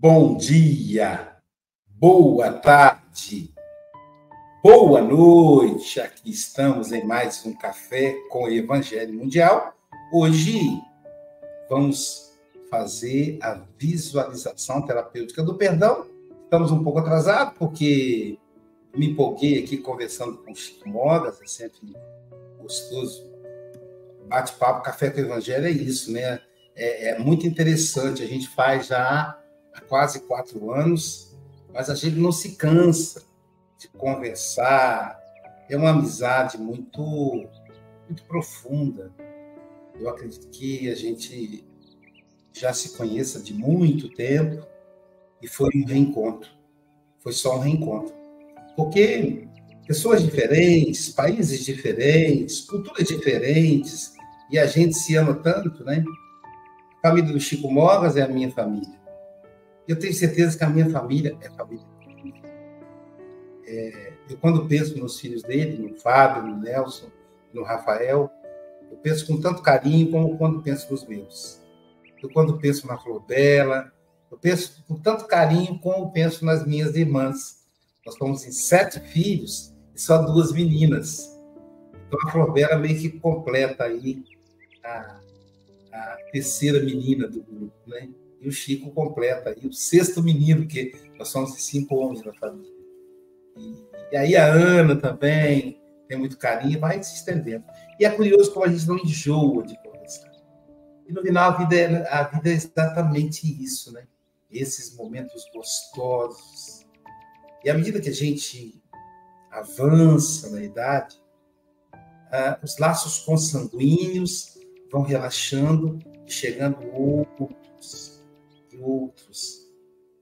Bom dia, boa tarde, boa noite. Aqui estamos em mais um Café com o Evangelho Mundial. Hoje vamos fazer a visualização terapêutica do perdão. Estamos um pouco atrasados porque me empolguei aqui conversando com o Chico Mogas, é sempre gostoso. Bate-papo, café com o Evangelho é isso, né? É, é muito interessante. A gente faz já quase quatro anos, mas a gente não se cansa de conversar. É uma amizade muito, muito profunda. Eu acredito que a gente já se conheça de muito tempo e foi um reencontro. Foi só um reencontro. Porque pessoas diferentes, países diferentes, culturas diferentes, e a gente se ama tanto, né? A família do Chico Mogas é a minha família. Eu tenho certeza que a minha família é família. É, eu, quando penso nos filhos dele, no Fábio, no Nelson, no Rafael, eu penso com tanto carinho como quando penso nos meus. Eu, quando penso na Flor Bela, eu penso com tanto carinho como penso nas minhas irmãs. Nós somos em sete filhos e só duas meninas. Então, a Flor Bela meio que completa aí a, a terceira menina do grupo, né? E o Chico completa aí o sexto menino, que nós somos cinco homens na família. E, e aí a Ana também tem muito carinho, vai se estendendo. E é curioso como a gente não enjoa de conversar. E no final a vida é, a vida é exatamente isso, né? Esses momentos gostosos. E à medida que a gente avança na idade, ah, os laços consanguíneos vão relaxando e chegando outros outros.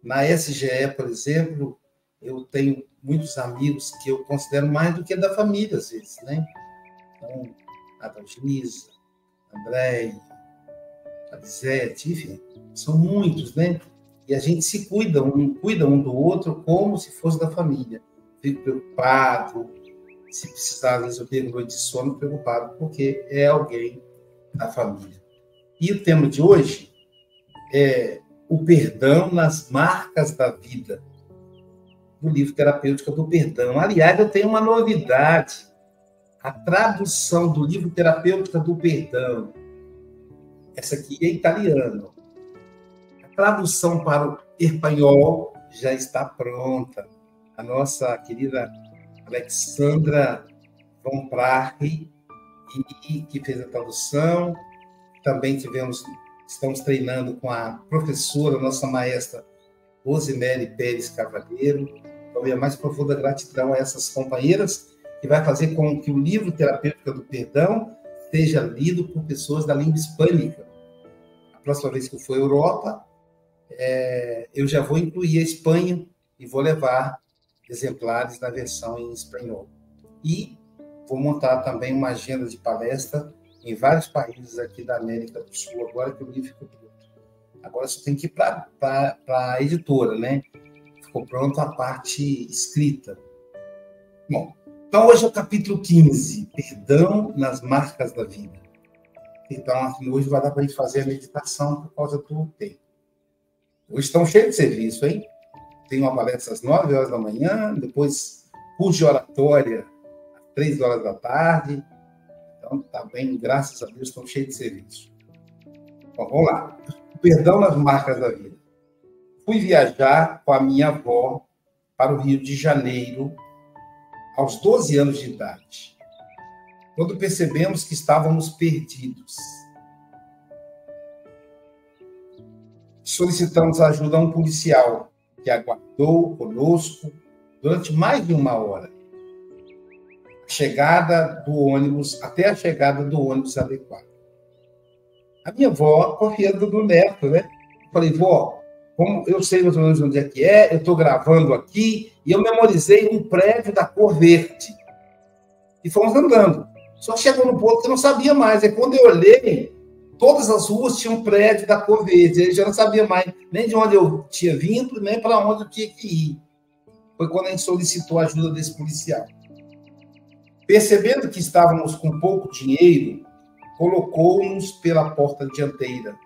Na SGE, por exemplo, eu tenho muitos amigos que eu considero mais do que da família, às vezes, né? Então, a Dalgisa, André, a Lisete, enfim, são muitos, né? E a gente se cuida, um cuida um do outro como se fosse da família. Fico preocupado, se precisar, tenho noite de sono preocupado, porque é alguém da família. E o tema de hoje é o perdão nas marcas da vida, do livro Terapêutica do Perdão. Aliás, eu tenho uma novidade. A tradução do livro Terapêutica do Perdão. Essa aqui é italiano. A tradução para o espanhol já está pronta. A nossa querida Alexandra von que fez a tradução. Também tivemos Estamos treinando com a professora, nossa maestra Rosemary Pérez Cavalheiro. Então, minha mais profunda gratidão a essas companheiras, que vai fazer com que o livro Terapêutica do Perdão seja lido por pessoas da língua hispânica. A próxima vez que eu for à Europa, é, eu já vou incluir a Espanha e vou levar exemplares da versão em espanhol. E vou montar também uma agenda de palestra em vários países aqui da América do Sul, agora que o livro ficou pronto. Agora só tem que ir para a editora, né? Ficou pronto a parte escrita. Bom, então hoje é o capítulo 15, Perdão nas Marcas da Vida. Então, hoje vai dar para a gente fazer a meditação por causa do tempo. Hoje estão cheios de serviço, hein? Tem uma palestra às 9 horas da manhã, depois curso de oratória às 3 horas da tarde, então, tá bem, graças a Deus, estão cheios de serviço. Bom, vamos lá. Perdão nas marcas da vida. Fui viajar com a minha avó para o Rio de Janeiro aos 12 anos de idade, quando percebemos que estávamos perdidos. Solicitamos ajuda a um policial que aguardou conosco durante mais de uma hora chegada do ônibus até a chegada do ônibus adequado. A minha avó, confiando no neto, né? Falei, vó, como eu sei mais ou menos onde é que é, eu estou gravando aqui, e eu memorizei um prédio da cor verde. E fomos andando. Só chegou no ponto que eu não sabia mais. É quando eu olhei, todas as ruas tinham prédio da cor verde. Eu já não sabia mais nem de onde eu tinha vindo, nem para onde eu tinha que ir. Foi quando a gente solicitou a ajuda desse policial. Percebendo que estávamos com pouco dinheiro, colocou-nos pela porta dianteira,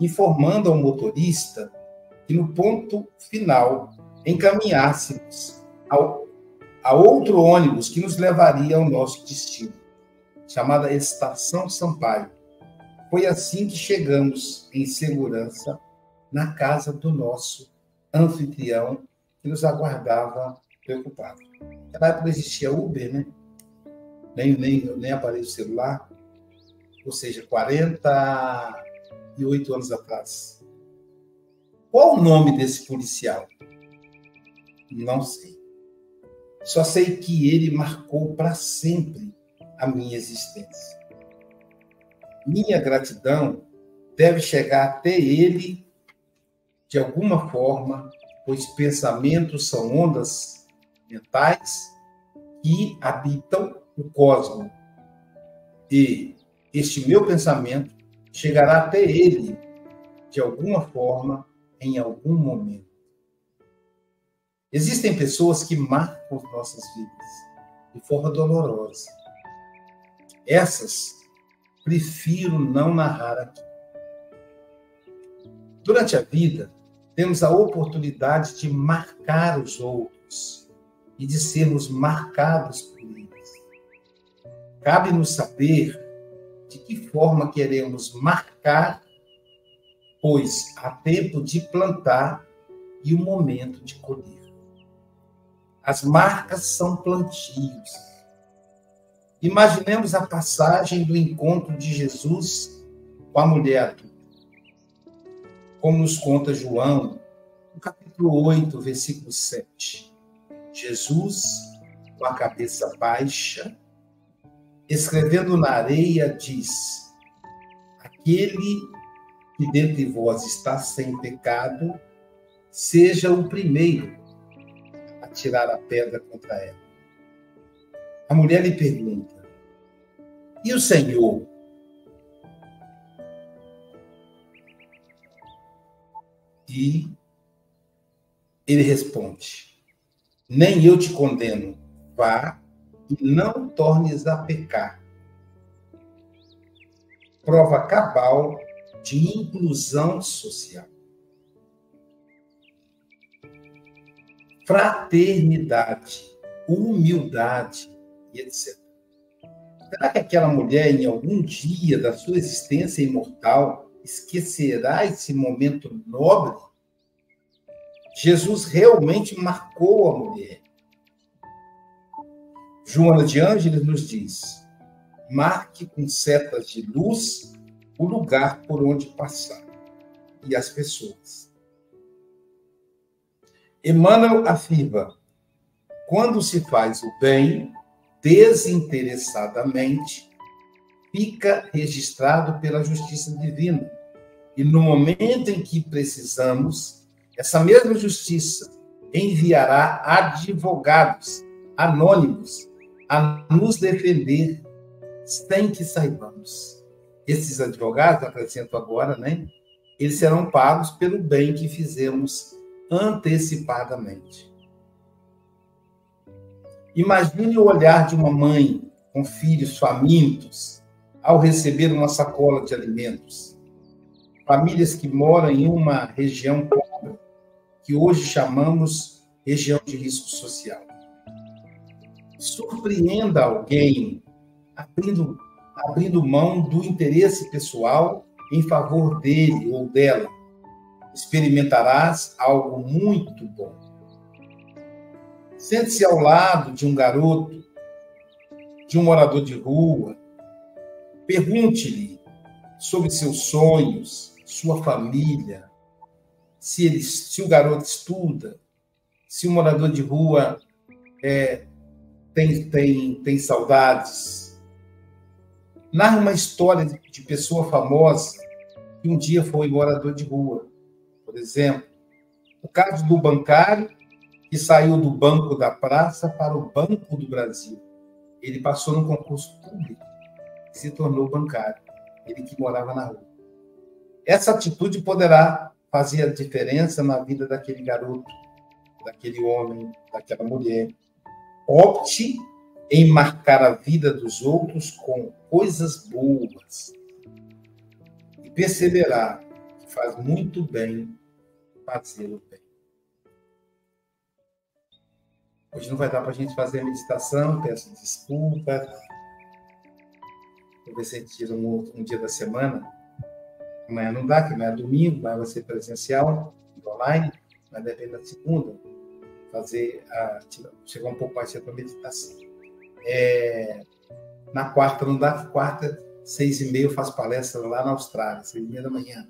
informando ao motorista que no ponto final encaminhássemos ao, a outro ônibus que nos levaria ao nosso destino, chamada Estação Sampaio. Foi assim que chegamos em segurança na casa do nosso anfitrião, que nos aguardava preocupado. Naquela época existia Uber, né? Nem, nem, nem aparelho celular. Ou seja, 48 anos atrás. Qual o nome desse policial? Não sei. Só sei que ele marcou para sempre a minha existência. Minha gratidão deve chegar até ele de alguma forma, pois pensamentos são ondas mentais que habitam o cosmos. E este meu pensamento chegará até ele de alguma forma, em algum momento. Existem pessoas que marcam as nossas vidas de forma dolorosa. Essas prefiro não narrar aqui. Durante a vida, temos a oportunidade de marcar os outros e de sermos marcados por. Cabe-nos saber de que forma queremos marcar, pois há tempo de plantar e o momento de colher. As marcas são plantios. Imaginemos a passagem do encontro de Jesus com a mulher adulta como nos conta João, no capítulo 8, versículo 7. Jesus, com a cabeça baixa, escrevendo na areia, diz: Aquele que dentre vós está sem pecado, seja o primeiro a tirar a pedra contra ela. A mulher lhe pergunta: E o Senhor? E ele responde: Nem eu te condeno, vá e não tornes a pecar. Prova cabal de inclusão social. Fraternidade, humildade e etc. Será que aquela mulher, em algum dia da sua existência imortal, esquecerá esse momento nobre? Jesus realmente marcou a mulher. Joana de Ângeles nos diz: marque com setas de luz o lugar por onde passar e as pessoas. Emmanuel afirma: quando se faz o bem desinteressadamente, fica registrado pela justiça divina. E no momento em que precisamos, essa mesma justiça enviará advogados anônimos a nos defender sem que saibamos. Esses advogados, acrescento agora, né? Eles serão pagos pelo bem que fizemos antecipadamente. Imagine o olhar de uma mãe com filhos famintos, ao receber uma sacola de alimentos. Famílias que moram em uma região pobre, que hoje chamamos região de risco social. Surpreenda alguém abrindo, abrindo mão do interesse pessoal em favor dele ou dela. Experimentarás algo muito bom. Sente-se ao lado de um garoto, de um morador de rua, Pergunte-lhe sobre seus sonhos, sua família, se, ele, se o garoto estuda, se o morador de rua é, tem, tem, tem saudades. Narra uma história de, de pessoa famosa que um dia foi morador de rua, por exemplo. O caso do bancário que saiu do Banco da Praça para o Banco do Brasil. Ele passou num concurso público se tornou bancário, ele que morava na rua. Essa atitude poderá fazer a diferença na vida daquele garoto, daquele homem, daquela mulher. Opte em marcar a vida dos outros com coisas boas e perceberá que faz muito bem fazê-lo bem. Hoje não vai dar para a gente fazer a meditação, peço desculpas. Vou ver se tira um, um dia da semana. Amanhã não dá, que não é domingo, vai ser presencial, online, mas depende da segunda. Fazer a, chegar um pouco mais cedo para meditação. É, na quarta não dá, quarta, seis e meia eu faço palestra lá na Austrália, seis e meia da manhã.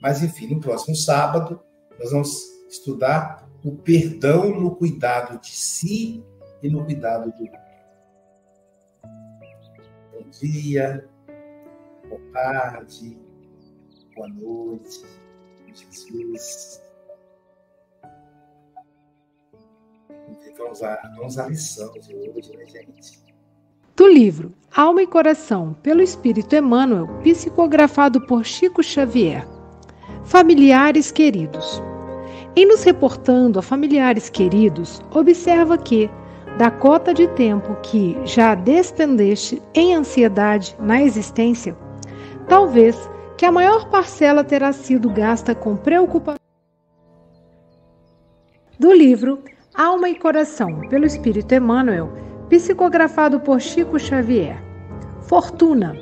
Mas, enfim, no próximo sábado, nós vamos estudar o perdão no cuidado de si e no cuidado do outro. Bom dia, boa tarde, boa noite, Jesus. Vamos à, vamos lição de hoje, né, gente? Do livro Alma e Coração, pelo Espírito Emmanuel, psicografado por Chico Xavier. Familiares queridos. Em nos reportando a familiares queridos, observa que, da cota de tempo que já despendeste em ansiedade na existência, talvez que a maior parcela terá sido gasta com preocupação. Do livro Alma e Coração, pelo Espírito Emmanuel, psicografado por Chico Xavier. Fortuna.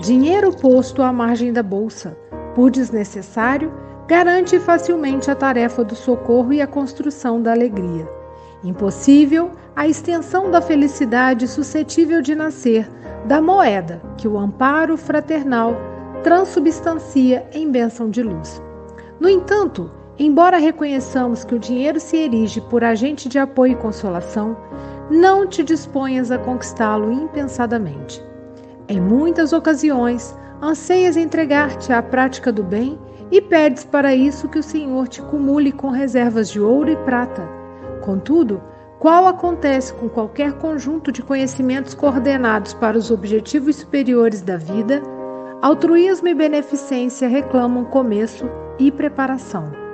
Dinheiro posto à margem da bolsa por desnecessário, garante facilmente a tarefa do socorro e a construção da alegria. Impossível a extensão da felicidade suscetível de nascer da moeda que o amparo fraternal transubstancia em bênção de luz. No entanto, embora reconheçamos que o dinheiro se erige por agente de apoio e consolação, não te disponhas a conquistá-lo impensadamente. Em muitas ocasiões, anseias entregar-te à prática do bem e pedes para isso que o Senhor te cumule com reservas de ouro e prata. Contudo, qual acontece com qualquer conjunto de conhecimentos coordenados para os objetivos superiores da vida, altruísmo e beneficência reclamam começo e preparação.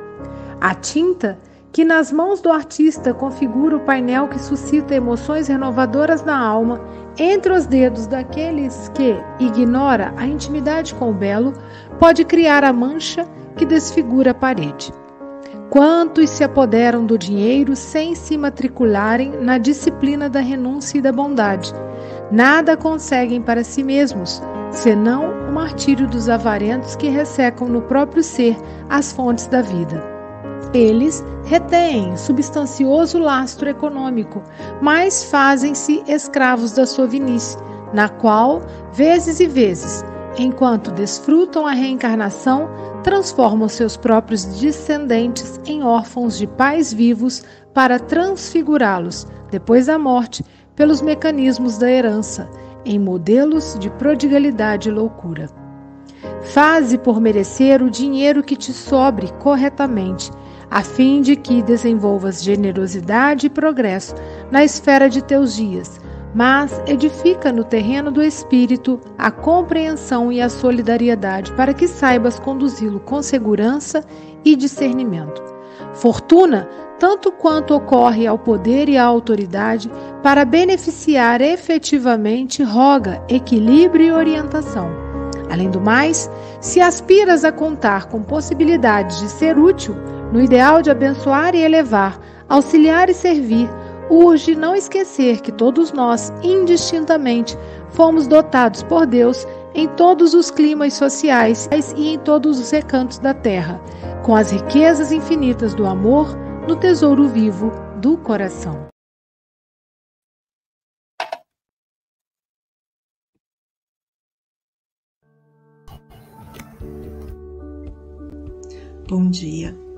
A tinta que nas mãos do artista configura o painel que suscita emoções renovadoras na alma entre os dedos daqueles que ignora a intimidade com o belo, pode criar a mancha que desfigura a parede. Quantos se apoderam do dinheiro sem se matricularem na disciplina da renúncia e da bondade? Nada conseguem para si mesmos, senão o martírio dos avarentos que ressecam no próprio ser as fontes da vida. Eles retêm substancioso lastro econômico, mas fazem-se escravos da sua vinice, na qual, vezes e vezes, enquanto desfrutam a reencarnação, transformam seus próprios descendentes em órfãos de pais vivos para transfigurá-los, depois da morte, pelos mecanismos da herança, em modelos de prodigalidade e loucura. Faze por merecer o dinheiro que te sobre corretamente a fim de que desenvolvas generosidade e progresso na esfera de teus dias, mas edifica no terreno do espírito a compreensão e a solidariedade para que saibas conduzi-lo com segurança e discernimento. Fortuna, tanto quanto ocorre ao poder e à autoridade, para beneficiar efetivamente, roga equilíbrio e orientação. Além do mais, se aspiras a contar com possibilidades de ser útil, no ideal de abençoar e elevar, auxiliar e servir, urge não esquecer que todos nós, indistintamente, fomos dotados por Deus em todos os climas sociais e em todos os recantos da terra, com as riquezas infinitas do amor no tesouro vivo do coração. Bom dia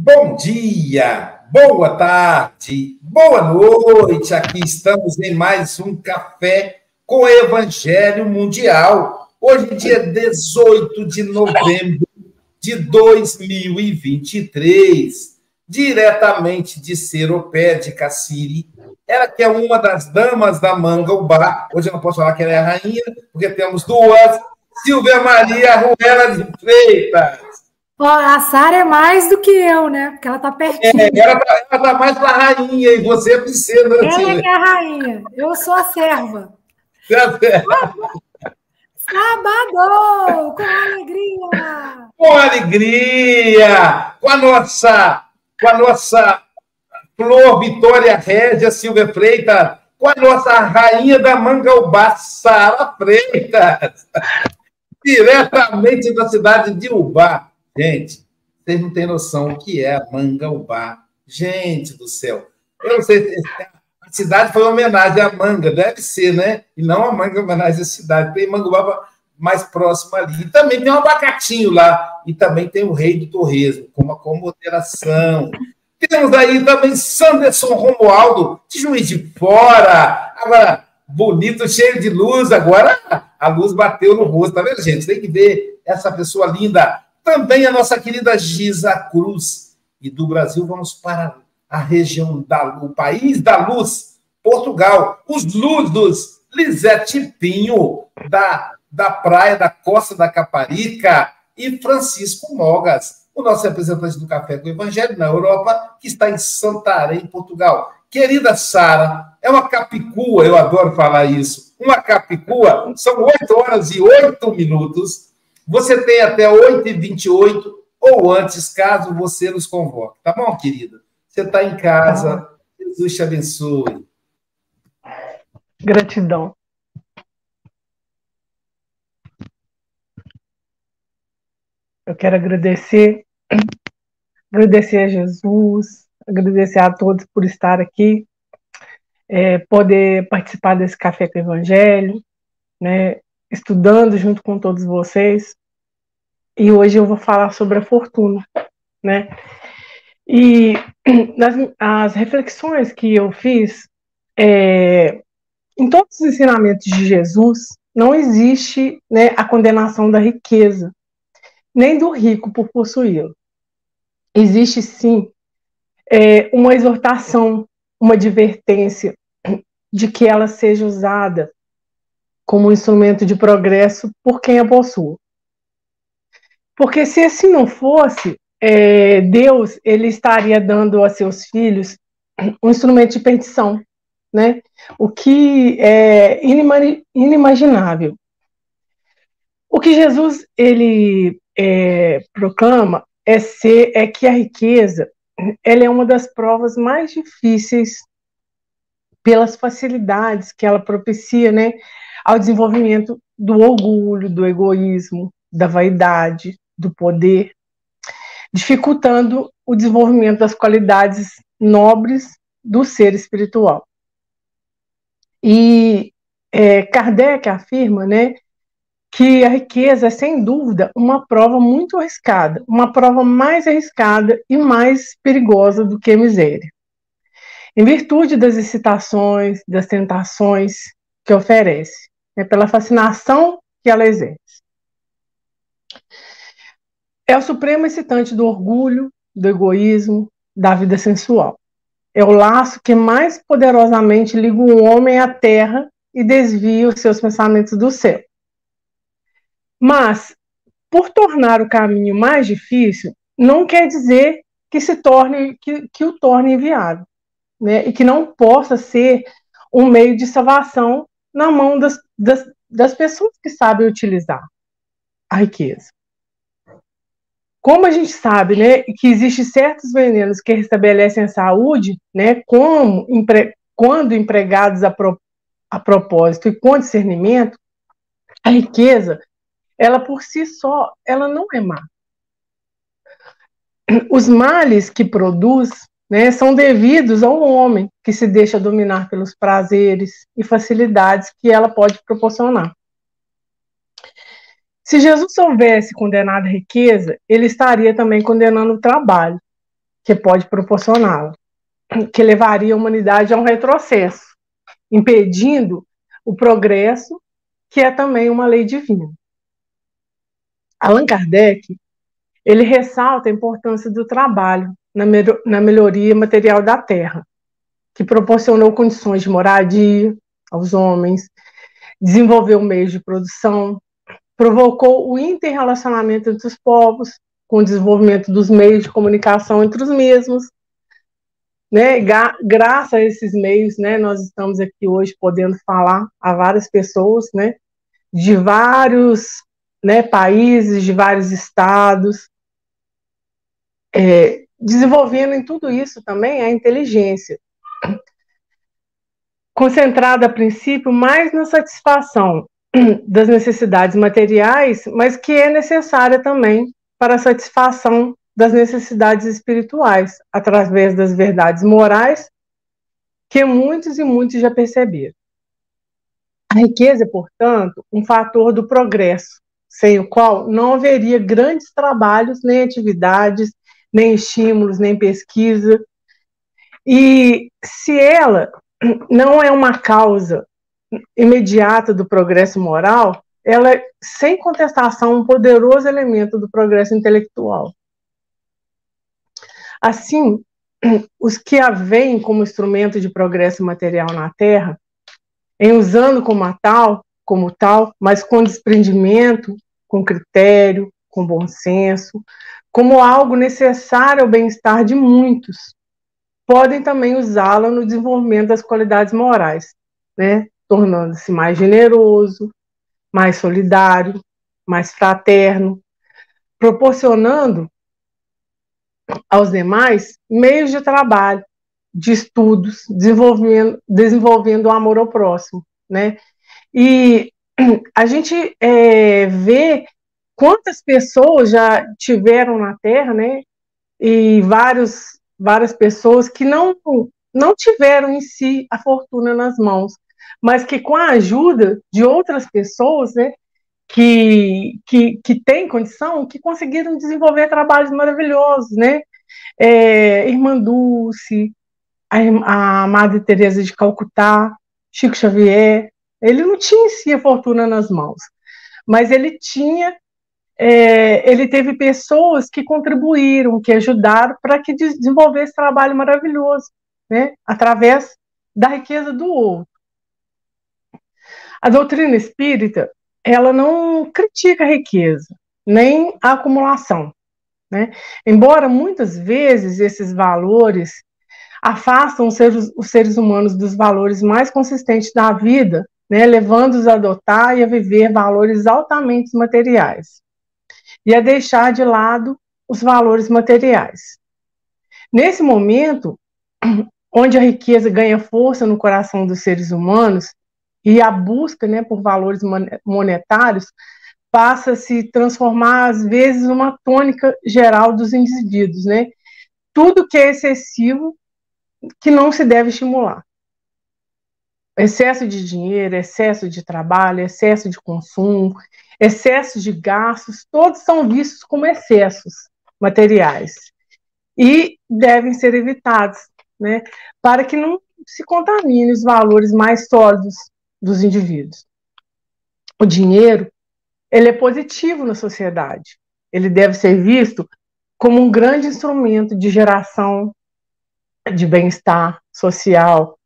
Bom dia, boa tarde, boa noite. Aqui estamos em mais um café com Evangelho Mundial. Hoje, dia 18 de novembro de 2023, diretamente de Seropé de Cassiri. Ela que é uma das damas da Manga Ubá. Hoje eu não posso falar que ela é a rainha, porque temos duas. Silvia Maria Ruela de Freitas. A Sara é mais do que eu, né? Porque ela tá pertinho. É, ela, tá, ela tá mais pra rainha e você é princesa. Ela assim. é a rainha. Eu sou a serva. É Sábado! Com alegria! Com alegria! Com a nossa, com a nossa Flor Vitória Régia Silvia Freitas, com a nossa rainha da Mangaubá, Sara Freitas, diretamente da cidade de Ubá. Gente, vocês não têm noção o que é a Mangaubá. Gente do céu. Eu não sei. A cidade foi uma homenagem à manga, deve ser, né? E não a manga homenagem à cidade. Tem Mangaubá mais próximo ali. E também tem um abacatinho lá. E também tem o rei do torresmo, com uma moderação. Temos aí também Sanderson Romualdo, de Juiz de Fora. Agora, bonito, cheio de luz. Agora a luz bateu no rosto, tá vendo, gente? Tem que ver essa pessoa linda também a nossa querida Giza Cruz. E do Brasil vamos para a região da o país da luz, Portugal. Os Ludos, Lisete Pinho, da, da praia da Costa da Caparica, e Francisco Mogas, o nosso representante do Café com o Evangelho na Europa, que está em Santarém, Portugal. Querida Sara, é uma capicua, eu adoro falar isso. Uma capicua, são oito horas e oito minutos você tem até 8h28 ou antes, caso você nos convoque. Tá bom, querida? Você está em casa. Jesus te abençoe. Gratidão. Eu quero agradecer, agradecer a Jesus, agradecer a todos por estar aqui, é, poder participar desse café com o Evangelho, né, estudando junto com todos vocês. E hoje eu vou falar sobre a fortuna, né? E nas, as reflexões que eu fiz, é, em todos os ensinamentos de Jesus, não existe né, a condenação da riqueza, nem do rico por possuí-lo. Existe sim é, uma exortação, uma advertência de que ela seja usada como um instrumento de progresso por quem a possua. Porque se assim não fosse, é, Deus ele estaria dando a seus filhos um instrumento de perdição, né? O que é inimaginável. O que Jesus ele é, proclama é ser é que a riqueza ela é uma das provas mais difíceis pelas facilidades que ela propicia, né, ao desenvolvimento do orgulho, do egoísmo, da vaidade, do poder, dificultando o desenvolvimento das qualidades nobres do ser espiritual. E é, Kardec afirma, né, que a riqueza é sem dúvida uma prova muito arriscada, uma prova mais arriscada e mais perigosa do que a miséria. Em virtude das excitações, das tentações que oferece, né, pela fascinação que ela exerce. É o supremo excitante do orgulho, do egoísmo, da vida sensual. É o laço que mais poderosamente liga o homem à terra e desvia os seus pensamentos do céu. Mas, por tornar o caminho mais difícil, não quer dizer que se torne que, que o torne inviável, né? E que não possa ser um meio de salvação na mão das, das, das pessoas que sabem utilizar a riqueza. Como a gente sabe, né, que existem certos venenos que restabelecem a saúde, né, como empre, quando empregados a, pro, a propósito e com discernimento, a riqueza, ela por si só, ela não é má. Os males que produz, né, são devidos ao homem que se deixa dominar pelos prazeres e facilidades que ela pode proporcionar. Se Jesus houvesse condenado a riqueza, ele estaria também condenando o trabalho, que pode proporcioná-la, que levaria a humanidade a um retrocesso, impedindo o progresso, que é também uma lei divina. Allan Kardec, ele ressalta a importância do trabalho na, melhoria material da terra, que proporcionou condições de moradia aos homens, desenvolveu meios de produção, provocou o interrelacionamento entre os povos, com o desenvolvimento dos meios de comunicação entre os mesmos. Né? Graças a esses meios, né, nós estamos aqui hoje podendo falar a várias pessoas, né, de vários né, países, de vários estados, é, desenvolvendo em tudo isso também a inteligência, concentrada a princípio mais na satisfação das necessidades materiais, mas que é necessária também para a satisfação das necessidades espirituais, através das verdades morais que muitos e muitos já perceberam. A riqueza é, portanto, um fator do progresso, sem o qual não haveria grandes trabalhos, nem atividades, nem estímulos, nem pesquisa. E se ela não é uma causa imediata do progresso moral, ela é, sem contestação, um poderoso elemento do progresso intelectual. Assim, os que a veem como instrumento de progresso material na Terra, em usando como tal, como tal, mas com desprendimento, com critério, com bom senso, como algo necessário ao bem-estar de muitos, podem também usá-la no desenvolvimento das qualidades morais, né? tornando-se mais generoso, mais solidário, mais fraterno, proporcionando aos demais meios de trabalho, de estudos, desenvolvendo, desenvolvendo o amor ao próximo, né? E a gente é, vê quantas pessoas já tiveram na Terra, né? E vários, várias pessoas que não, não tiveram em si a fortuna nas mãos, mas que com a ajuda de outras pessoas, né, que, que, que têm condição, que conseguiram desenvolver trabalhos maravilhosos, né? É, Irmã Dulce, a, a Madre Teresa de Calcutá, Chico Xavier, ele não tinha em si a fortuna nas mãos, mas ele tinha, é, ele teve pessoas que contribuíram, que ajudaram para que desenvolvesse esse trabalho maravilhoso, né? Através da riqueza do outro. A doutrina espírita, ela não critica a riqueza, nem a acumulação. Né? Embora muitas vezes esses valores afastam os seres, os seres humanos dos valores mais consistentes da vida, né, levando-os a adotar e a viver valores altamente materiais e a deixar de lado os valores materiais. Nesse momento, onde a riqueza ganha força no coração dos seres humanos, e a busca né, por valores monetários passa a se transformar, às vezes, numa tônica geral dos indivíduos. Né? Tudo que é excessivo, que não se deve estimular. Excesso de dinheiro, excesso de trabalho, excesso de consumo, excesso de gastos, todos são vistos como excessos materiais e devem ser evitados, né, para que não se contamine os valores mais sólidos dos indivíduos. O dinheiro, ele é positivo na sociedade. Ele deve ser visto como um grande instrumento de geração de bem-estar social.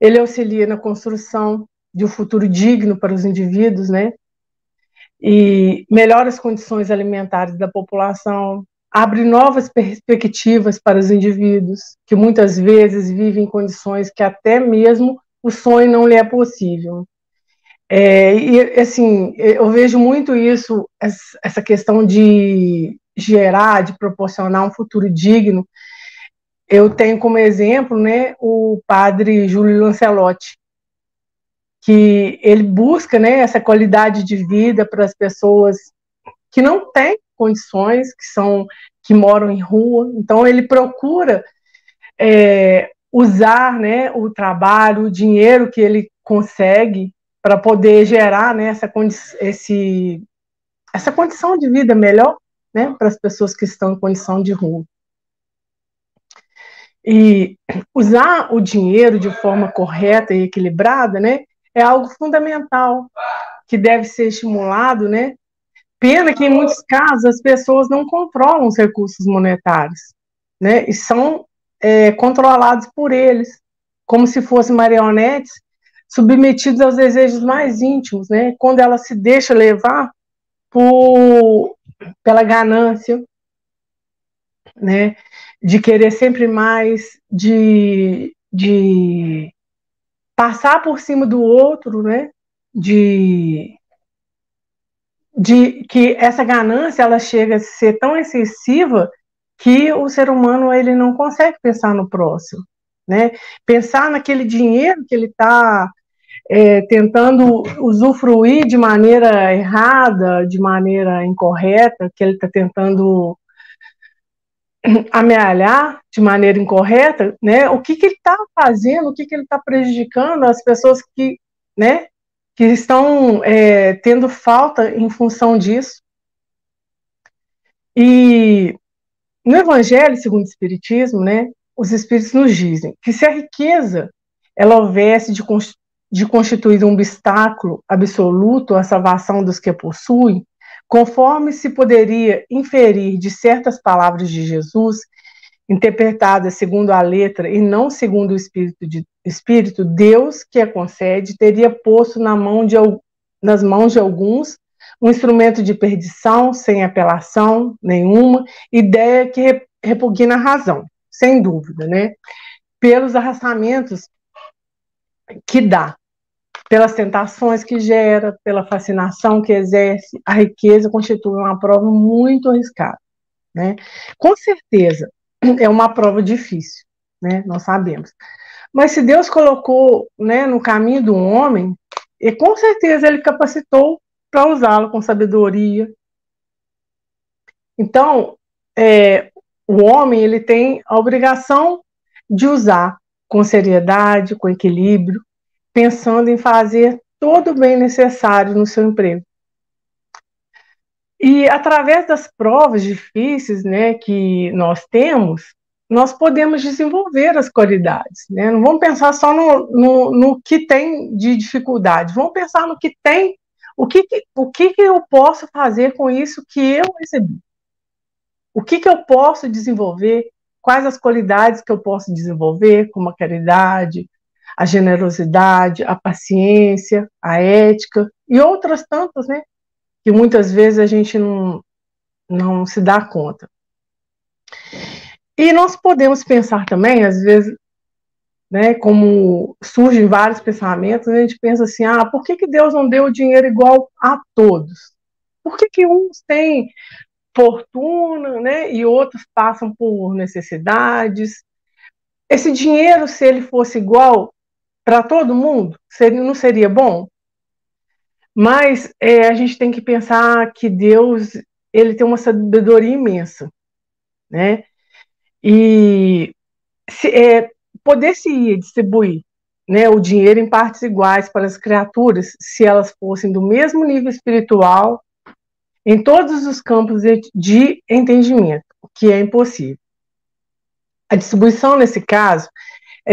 Ele auxilia na construção de um futuro digno para os indivíduos, né? E melhora as condições alimentares da população, abre novas perspectivas para os indivíduos, que muitas vezes vivem em condições que até mesmo o sonho não lhe é possível. É, e assim, eu vejo muito isso, essa questão de gerar, de proporcionar um futuro digno. Eu tenho como exemplo, né, o padre Júlio Lancelotti, que ele busca, né, essa qualidade de vida para as pessoas que não têm condições, que são que moram em rua. Então ele procura é, usar né, o trabalho, o dinheiro que ele consegue para poder gerar né, essa, esse, essa condição de vida melhor né, para as pessoas que estão em condição de rua. E usar o dinheiro de forma correta e equilibrada, né, é algo fundamental que deve ser estimulado, né? Pena que em muitos casos as pessoas não controlam os recursos monetários, né? E são é, controlados por eles, como se fossem marionetes submetidos aos desejos mais íntimos, né? Quando ela se deixa levar por, pela ganância, né? De querer sempre mais, de, de passar por cima do outro, né? De, de que essa ganância ela chega a ser tão excessiva que o ser humano ele não consegue pensar no próximo, né? Pensar naquele dinheiro que ele está é, tentando usufruir de maneira errada, de maneira incorreta, que ele está tentando amealhar de maneira incorreta, né? O que, que ele está fazendo, o que, que ele está prejudicando as pessoas que, né, que estão é, tendo falta em função disso. E no Evangelho segundo o Espiritismo, né, os Espíritos nos dizem que se a riqueza ela houvesse de, de constituir um obstáculo absoluto à salvação dos que a possuem, conforme se poderia inferir de certas palavras de Jesus, interpretadas segundo a letra e não segundo o espírito, de, espírito Deus que a concede teria posto na mão de, nas mãos de alguns um instrumento de perdição sem apelação nenhuma, ideia que repugna a razão, sem dúvida, né? Pelos arrastamentos que dá, pelas tentações que gera, pela fascinação que exerce, a riqueza constitui uma prova muito arriscada. Né? Com certeza, é uma prova difícil, né? nós sabemos. Mas se Deus colocou né, no caminho do homem, e com certeza ele capacitou para usá-lo com sabedoria. Então, é, o homem ele tem a obrigação de usar com seriedade, com equilíbrio, pensando em fazer todo o bem necessário no seu emprego. E através das provas difíceis né, que nós temos, nós podemos desenvolver as qualidades. Né? Não vamos pensar só no, no, no, que tem de dificuldade, vamos pensar no que tem, o que, o que, que eu posso fazer com isso que eu recebi. O que, que eu posso desenvolver, quais as qualidades que eu posso desenvolver, como a caridade, a generosidade, a paciência, a ética e outras tantas, né? Que muitas vezes a gente não, não se dá conta. E nós podemos pensar também, às vezes, né, como surgem vários pensamentos, a gente pensa assim, ah, por que, que Deus não deu o dinheiro igual a todos? Por que, que uns têm fortuna, né, e outros passam por necessidades? Esse dinheiro, se ele fosse igual para todo mundo, seria, não seria bom? Mas é, a gente tem que pensar que Deus ele tem uma sabedoria imensa, né? E se, é, poder se distribuir né, o dinheiro em partes iguais para as criaturas, se elas fossem do mesmo nível espiritual, em todos os campos de, de entendimento, o que é impossível. A distribuição, nesse caso,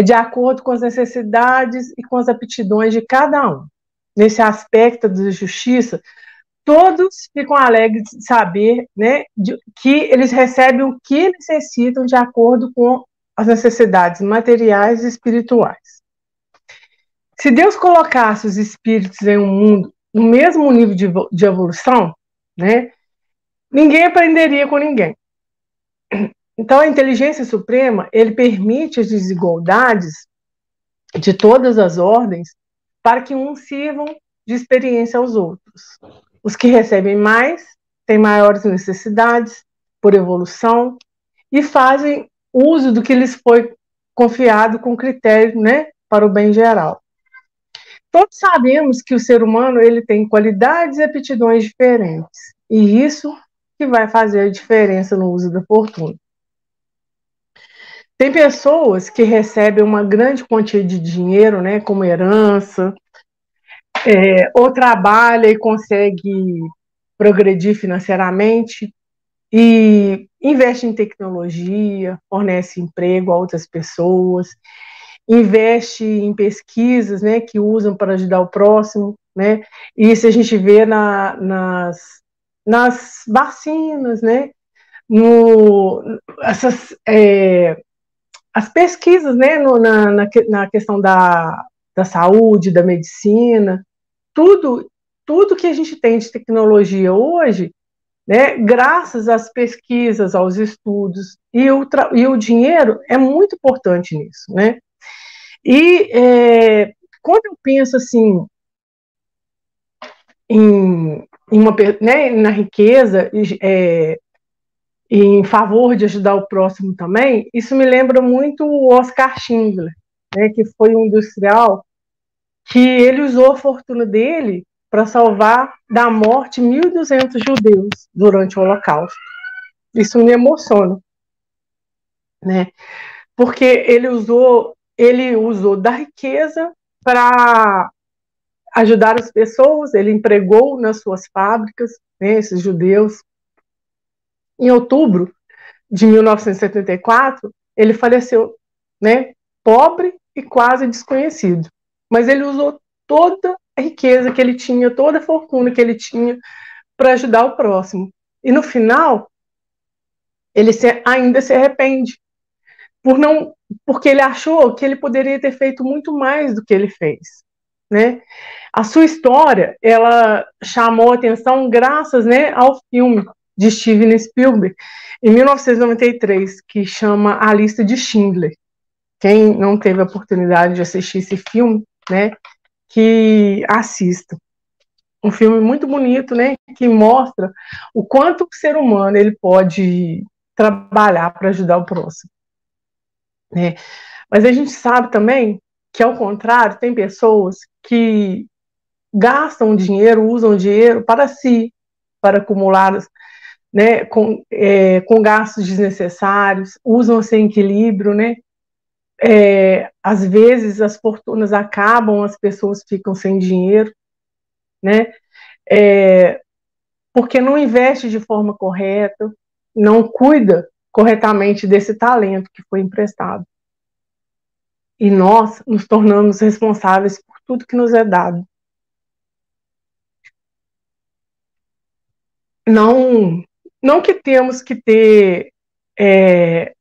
de acordo com as necessidades e com as aptidões de cada um. Nesse aspecto da justiça, todos ficam alegres de saber né, de, que eles recebem o que necessitam de acordo com as necessidades materiais e espirituais. Se Deus colocasse os espíritos em um mundo no mesmo nível de, de evolução, né, ninguém aprenderia com ninguém. Então, a inteligência suprema, ele permite as desigualdades de todas as ordens para que uns sirvam de experiência aos outros. Os que recebem mais têm maiores necessidades por evolução e fazem uso do que lhes foi confiado com critério, né, para o bem geral. Todos sabemos que o ser humano ele tem qualidades e aptidões diferentes, e isso que vai fazer a diferença no uso da fortuna. Tem pessoas que recebem uma grande quantia de dinheiro, né, como herança, é, ou trabalha e consegue progredir financeiramente, e investe em tecnologia, fornece emprego a outras pessoas, investe em pesquisas, né, que usam para ajudar o próximo, né? E isso a gente vê na, nas, nas vacinas, né? No, essas, é, as pesquisas, né, no, na, na, na questão da, da saúde, da medicina, tudo, tudo que a gente tem de tecnologia hoje, né, graças às pesquisas, aos estudos, e o, e o dinheiro é muito importante nisso, né? E é, quando eu penso assim em, em uma, né, na riqueza é, em favor de ajudar o próximo também, isso me lembra muito o Oscar Schindler, né, que foi um industrial que ele usou a fortuna dele para salvar da morte 1.200 judeus durante o Holocausto. Isso me emociona, né? Porque ele usou ele usou da riqueza para ajudar as pessoas, ele empregou nas suas fábricas, né, esses judeus. Em outubro de 1974, ele faleceu, né, pobre e quase desconhecido. Mas ele usou toda a riqueza que ele tinha, toda a fortuna que ele tinha para ajudar o próximo. E no final, ele se, ainda se arrepende por não porque ele achou que ele poderia ter feito muito mais do que ele fez, né? A sua história, ela chamou atenção graças, né, ao filme de Steven Spielberg em 1993, que chama A Lista de Schindler. Quem não teve a oportunidade de assistir esse filme, né, que assista. Um filme muito bonito, né, que mostra o quanto o ser humano ele pode trabalhar para ajudar o próximo. Né? Mas a gente sabe também que, ao contrário, tem pessoas que gastam dinheiro, usam dinheiro para si, para acumular né, com, é, com gastos desnecessários, usam sem equilíbrio, né? É, às vezes as fortunas acabam, as pessoas ficam sem dinheiro, né? É, porque não investe de forma correta, não cuida corretamente desse talento que foi emprestado. E nós nos tornamos responsáveis por tudo que nos é dado. Não, não que temos que ter, é,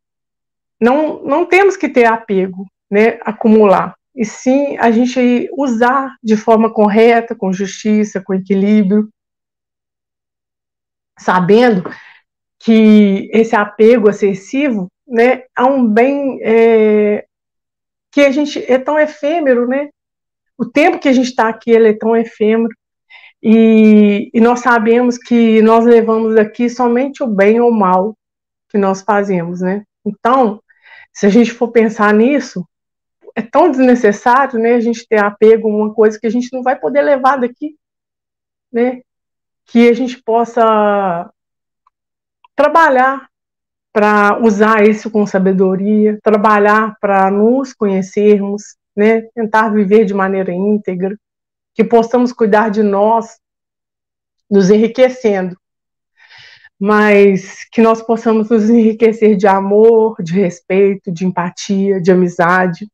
não, não temos que ter apego, né, acumular, e sim a gente usar de forma correta, com justiça, com equilíbrio, sabendo que esse apego excessivo né, a um bem é, que a gente é tão efêmero, né? O tempo que a gente está aqui ele é tão efêmero e, e, nós sabemos que nós levamos aqui somente o bem ou o mal que nós fazemos, né? Então, se a gente for pensar nisso, é tão desnecessário, né? A gente ter apego a uma coisa que a gente não vai poder levar daqui, né? Que a gente possa trabalhar para usar isso com sabedoria, trabalhar para nos conhecermos, né, tentar viver de maneira íntegra, que possamos cuidar de nós, nos enriquecendo, mas que nós possamos nos enriquecer de amor, de respeito, de empatia, de amizade,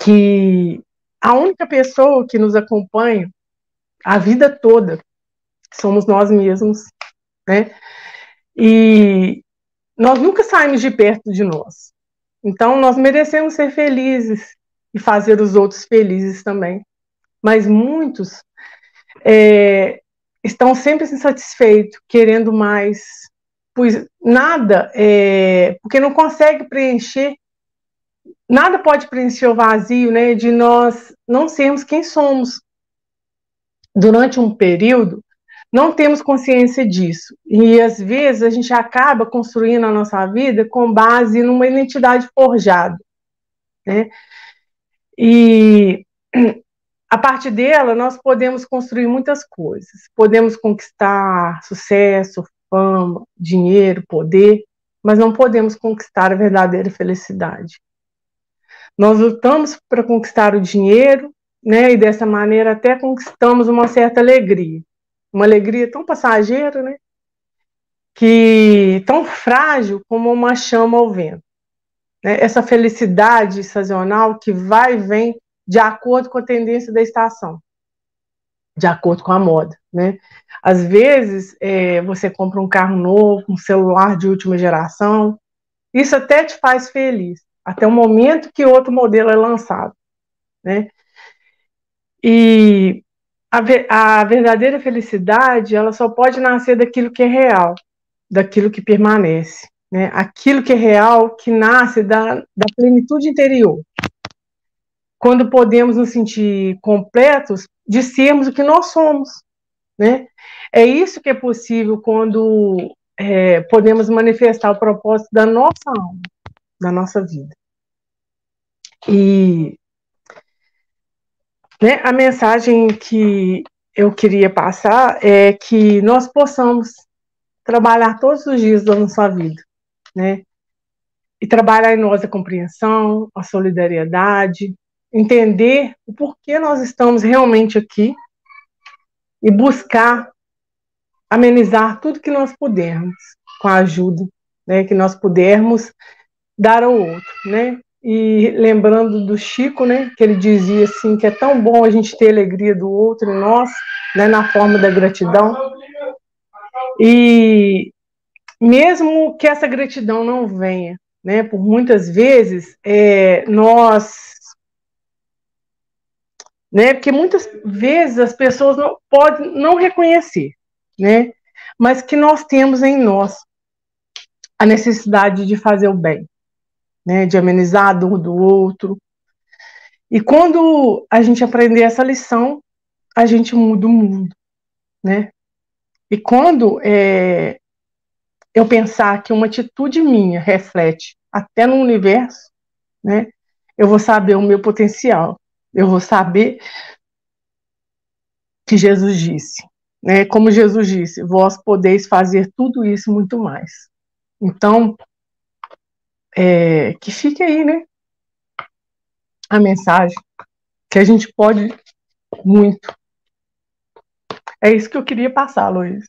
que a única pessoa que nos acompanha a vida toda somos nós mesmos, né? E nós nunca saímos de perto de nós. Então, nós merecemos ser felizes e fazer os outros felizes também. Mas muitos é, estão sempre insatisfeitos, querendo mais, pois nada, é, porque não consegue preencher, nada pode preencher o vazio, né, de nós não sermos quem somos. Durante um período, não temos consciência disso. E às vezes a gente acaba construindo a nossa vida com base numa identidade forjada. Né? E a partir dela nós podemos construir muitas coisas. Podemos conquistar sucesso, fama, dinheiro, poder, mas não podemos conquistar a verdadeira felicidade. Nós lutamos para conquistar o dinheiro, né, e dessa maneira até conquistamos uma certa alegria uma alegria tão passageira, né? que tão frágil como uma chama ao vento. Né? Essa felicidade sazonal que vai e vem de acordo com a tendência da estação, de acordo com a moda. Né? Às vezes, é, você compra um carro novo, um celular de última geração, isso até te faz feliz, até o momento que outro modelo é lançado. Né? E a, a verdadeira felicidade, ela só pode nascer daquilo que é real, daquilo que permanece. Né? Aquilo que é real, que nasce da, da plenitude interior. Quando podemos nos sentir completos de sermos o que nós somos. Né? É isso que é possível quando é, podemos manifestar o propósito da nossa alma, da nossa vida. E né, a mensagem que eu queria passar é que nós possamos trabalhar todos os dias da nossa vida, né? E trabalhar em nós a compreensão, a solidariedade, entender o porquê nós estamos realmente aqui e buscar amenizar tudo que nós pudermos com a ajuda, né, que nós pudermos dar ao outro, né? E lembrando do Chico, né, que ele dizia assim que é tão bom a gente ter alegria do outro em nós, né, na forma da gratidão. E mesmo que essa gratidão não venha, né, por muitas vezes é, nós né? Porque muitas vezes as pessoas não podem não reconhecer, né? Mas que nós temos em nós a necessidade de fazer o bem, né? De amenizar a dor do outro. E quando a gente aprender essa lição, a gente muda o mundo, né? E quando é, eu pensar que uma atitude minha reflete até no universo, né? Eu vou saber o meu potencial. Eu vou saber que Jesus disse né? Como Jesus disse, vós podeis fazer tudo isso muito mais. Então, é, que fique aí, né? A mensagem que a gente pode muito. É isso que eu queria passar, Luiz.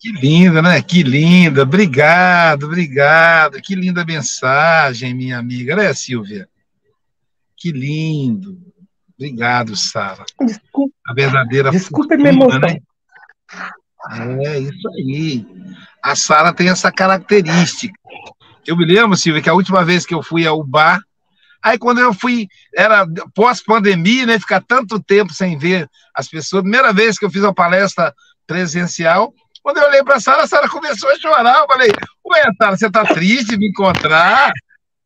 Que linda, né? Que linda. Obrigado, obrigado. Que linda mensagem, minha amiga, né, Silvia? Que lindo. Obrigado, Sara. Desculpa. A verdadeira Desculpa fortuna, minha emoção. Né? É isso aí. A Sara tem essa característica. Eu me lembro, Silvia, que a última vez que eu fui ao bar, aí quando eu fui, era pós-pandemia, né? Ficar tanto tempo sem ver as pessoas. Primeira vez que eu fiz uma palestra presencial, quando eu olhei para a Sara, a Sara começou a chorar. Eu falei, ué, Sara, você está triste de me encontrar?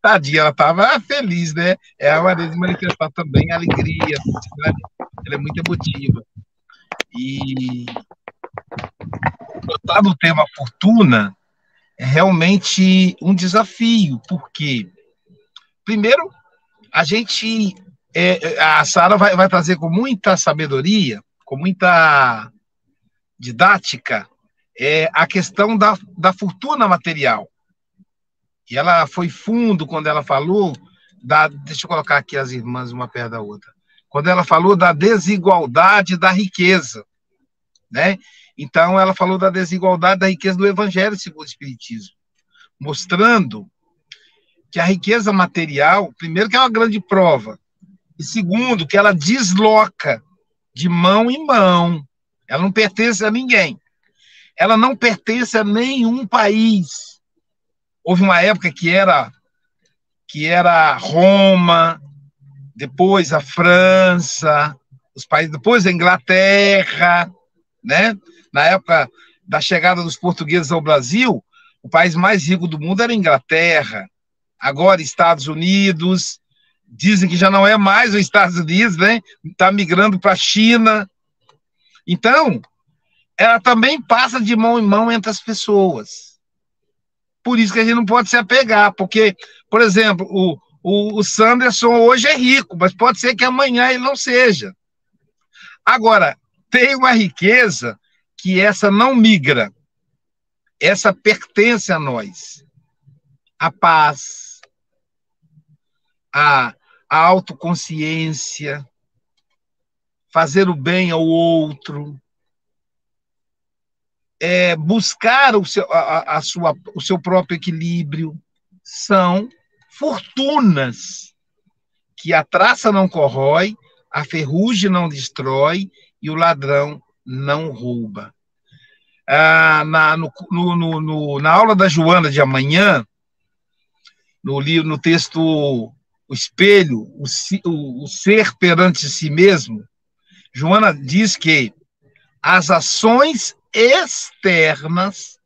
Tadinha, ela estava feliz, né? É uma maneira de manifestar também a alegria, a ela é muito emotiva. E tratar do tema fortuna é realmente um desafio, porque, primeiro, a gente, é, a Sara vai, vai trazer com muita sabedoria, com muita didática, é a questão da, da fortuna material. E ela foi fundo quando ela falou da. Deixa eu colocar aqui as irmãs uma perto da outra. Quando ela falou da desigualdade da riqueza. Né? Então, ela falou da desigualdade da riqueza do Evangelho segundo o Espiritismo, mostrando que a riqueza material, primeiro, que é uma grande prova, e segundo, que ela desloca de mão em mão, ela não pertence a ninguém ela não pertence a nenhum país. Houve uma época que era que era Roma, depois a França, os países, depois a Inglaterra, né? Na época da chegada dos portugueses ao Brasil, o país mais rico do mundo era a Inglaterra. Agora Estados Unidos, dizem que já não é mais os Estados Unidos, né? Está migrando para a China. Então, ela também passa de mão em mão entre as pessoas. Por isso que a gente não pode se apegar, porque, por exemplo, o, o, o Sanderson hoje é rico, mas pode ser que amanhã ele não seja. Agora, tem uma riqueza que essa não migra, essa pertence a nós. a paz, a, a autoconsciência, fazer o bem ao outro, é, buscar o seu, a, a sua, o seu próprio equilíbrio, são fortunas que a traça não corrói, a ferrugem não destrói e o ladrão não rouba. Ah, na, no, no, no, na aula da Joana de amanhã, no no texto O Espelho, o, o, o Ser perante si mesmo, Joana diz que as ações externas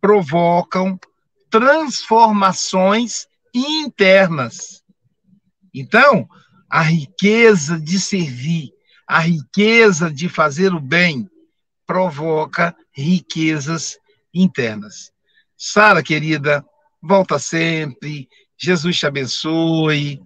provocam transformações internas. Então, a riqueza de servir, a riqueza de fazer o bem, provoca riquezas internas. Sara, querida, volta sempre. Jesus te abençoe.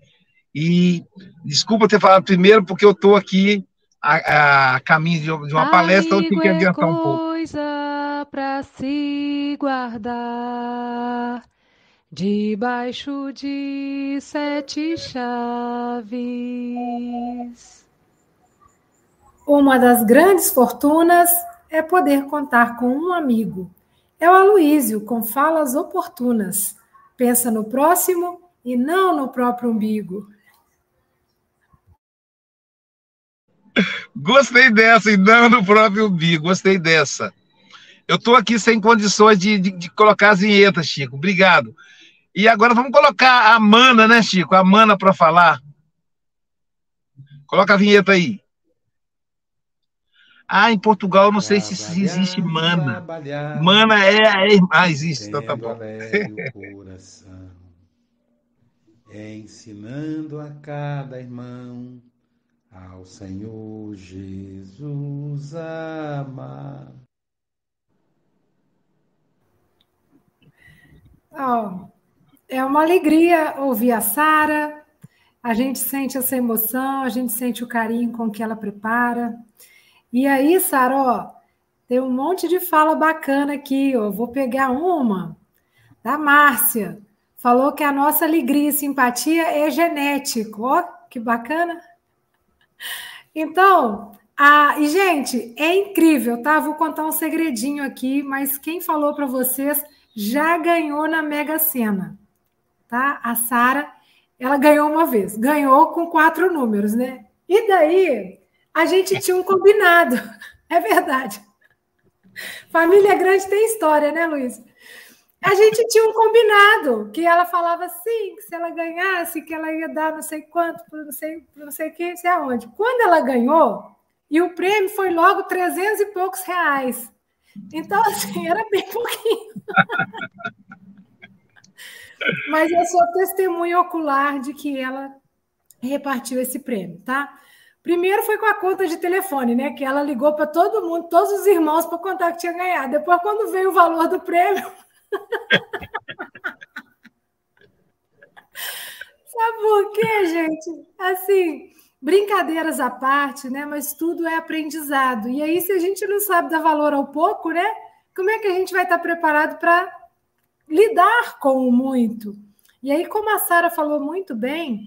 E desculpa ter falado primeiro, porque eu estou aqui a, a, caminho de uma palestra, eu tenho que adiantar um pouco. Coisa para se guardar debaixo de sete chaves. Uma das grandes fortunas é poder contar com um amigo. É o Aloísio, com falas oportunas. Pensa no próximo e não no próprio umbigo. Gostei dessa, e não no próprio umbigo. Gostei dessa. Eu estou aqui sem condições de, de, de, colocar as vinhetas, Chico. Obrigado. E agora vamos colocar a mana, né, Chico? A mana para falar. Coloca a vinheta aí. Ah, em Portugal não sei se, se existe mana. Mana é, é ah, existe, então tá bom. coração, ensinando a cada irmão ao Senhor Jesus amar. Oh, é uma alegria ouvir a Sara. A gente sente essa emoção, a gente sente o carinho com que ela prepara. E aí, Sara, tem um monte de fala bacana aqui, ó. Vou pegar uma da Márcia. Falou que a nossa alegria e simpatia é genético. Ó, que bacana. Então, a, e gente, é incrível, tá? Vou contar um segredinho aqui, mas quem falou para vocês já ganhou na Mega Sena, tá? A Sara, ela ganhou uma vez, ganhou com quatro números, né? E daí, a gente tinha um combinado. É verdade. Família grande tem história, né, Luiz? A gente tinha um combinado que ela falava assim, que se ela ganhasse, que ela ia dar não sei quanto, não sei, não sei o que, não sei aonde. Quando ela ganhou, e o prêmio foi logo 300 e poucos reais. Então, assim, era bem pouquinho. Mas eu sou testemunha ocular de que ela repartiu esse prêmio, tá? Primeiro foi com a conta de telefone, né? Que ela ligou para todo mundo, todos os irmãos, para contar que tinha ganhado. Depois, quando veio o valor do prêmio. Sabe por quê, gente? Assim, brincadeiras à parte, né? Mas tudo é aprendizado. E aí, se a gente não sabe dar valor ao pouco, né? Como é que a gente vai estar preparado para lidar com o muito? E aí, como a Sara falou muito bem,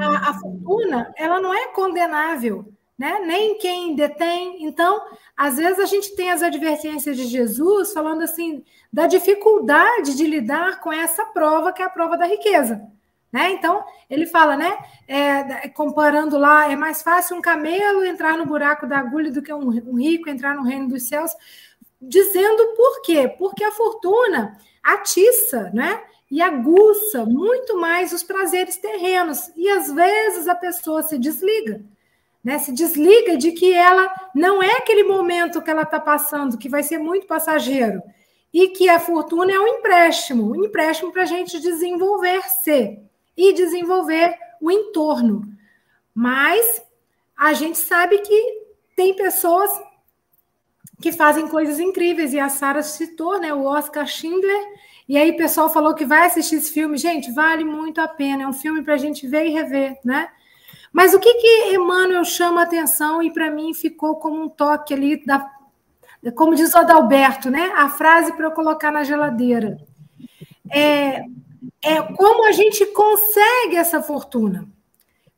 a, a fortuna, ela não é condenável, né? Nem quem detém. Então, às vezes a gente tem as advertências de Jesus falando assim da dificuldade de lidar com essa prova que é a prova da riqueza. Né? Então, ele fala, né? É, comparando lá, é mais fácil um camelo entrar no buraco da agulha do que um, rico entrar no reino dos céus, dizendo por quê? Porque a fortuna atiça, né? e aguça muito mais os prazeres terrenos. E às vezes a pessoa se desliga, né? Se desliga de que ela não é aquele momento que ela está passando, que vai ser muito passageiro, e que a fortuna é um empréstimo, um empréstimo para a gente desenvolver-se e desenvolver o entorno. Mas a gente sabe que tem pessoas que fazem coisas incríveis, e a Sara citou, né, o Oscar Schindler, e aí o pessoal falou que vai assistir esse filme. Gente, vale muito a pena. É um filme para a gente ver e rever, né? Mas o que que Emmanuel chama atenção e para mim ficou como um toque ali da, como diz o Adalberto, né? A frase para eu colocar na geladeira. é, é como a gente consegue essa fortuna.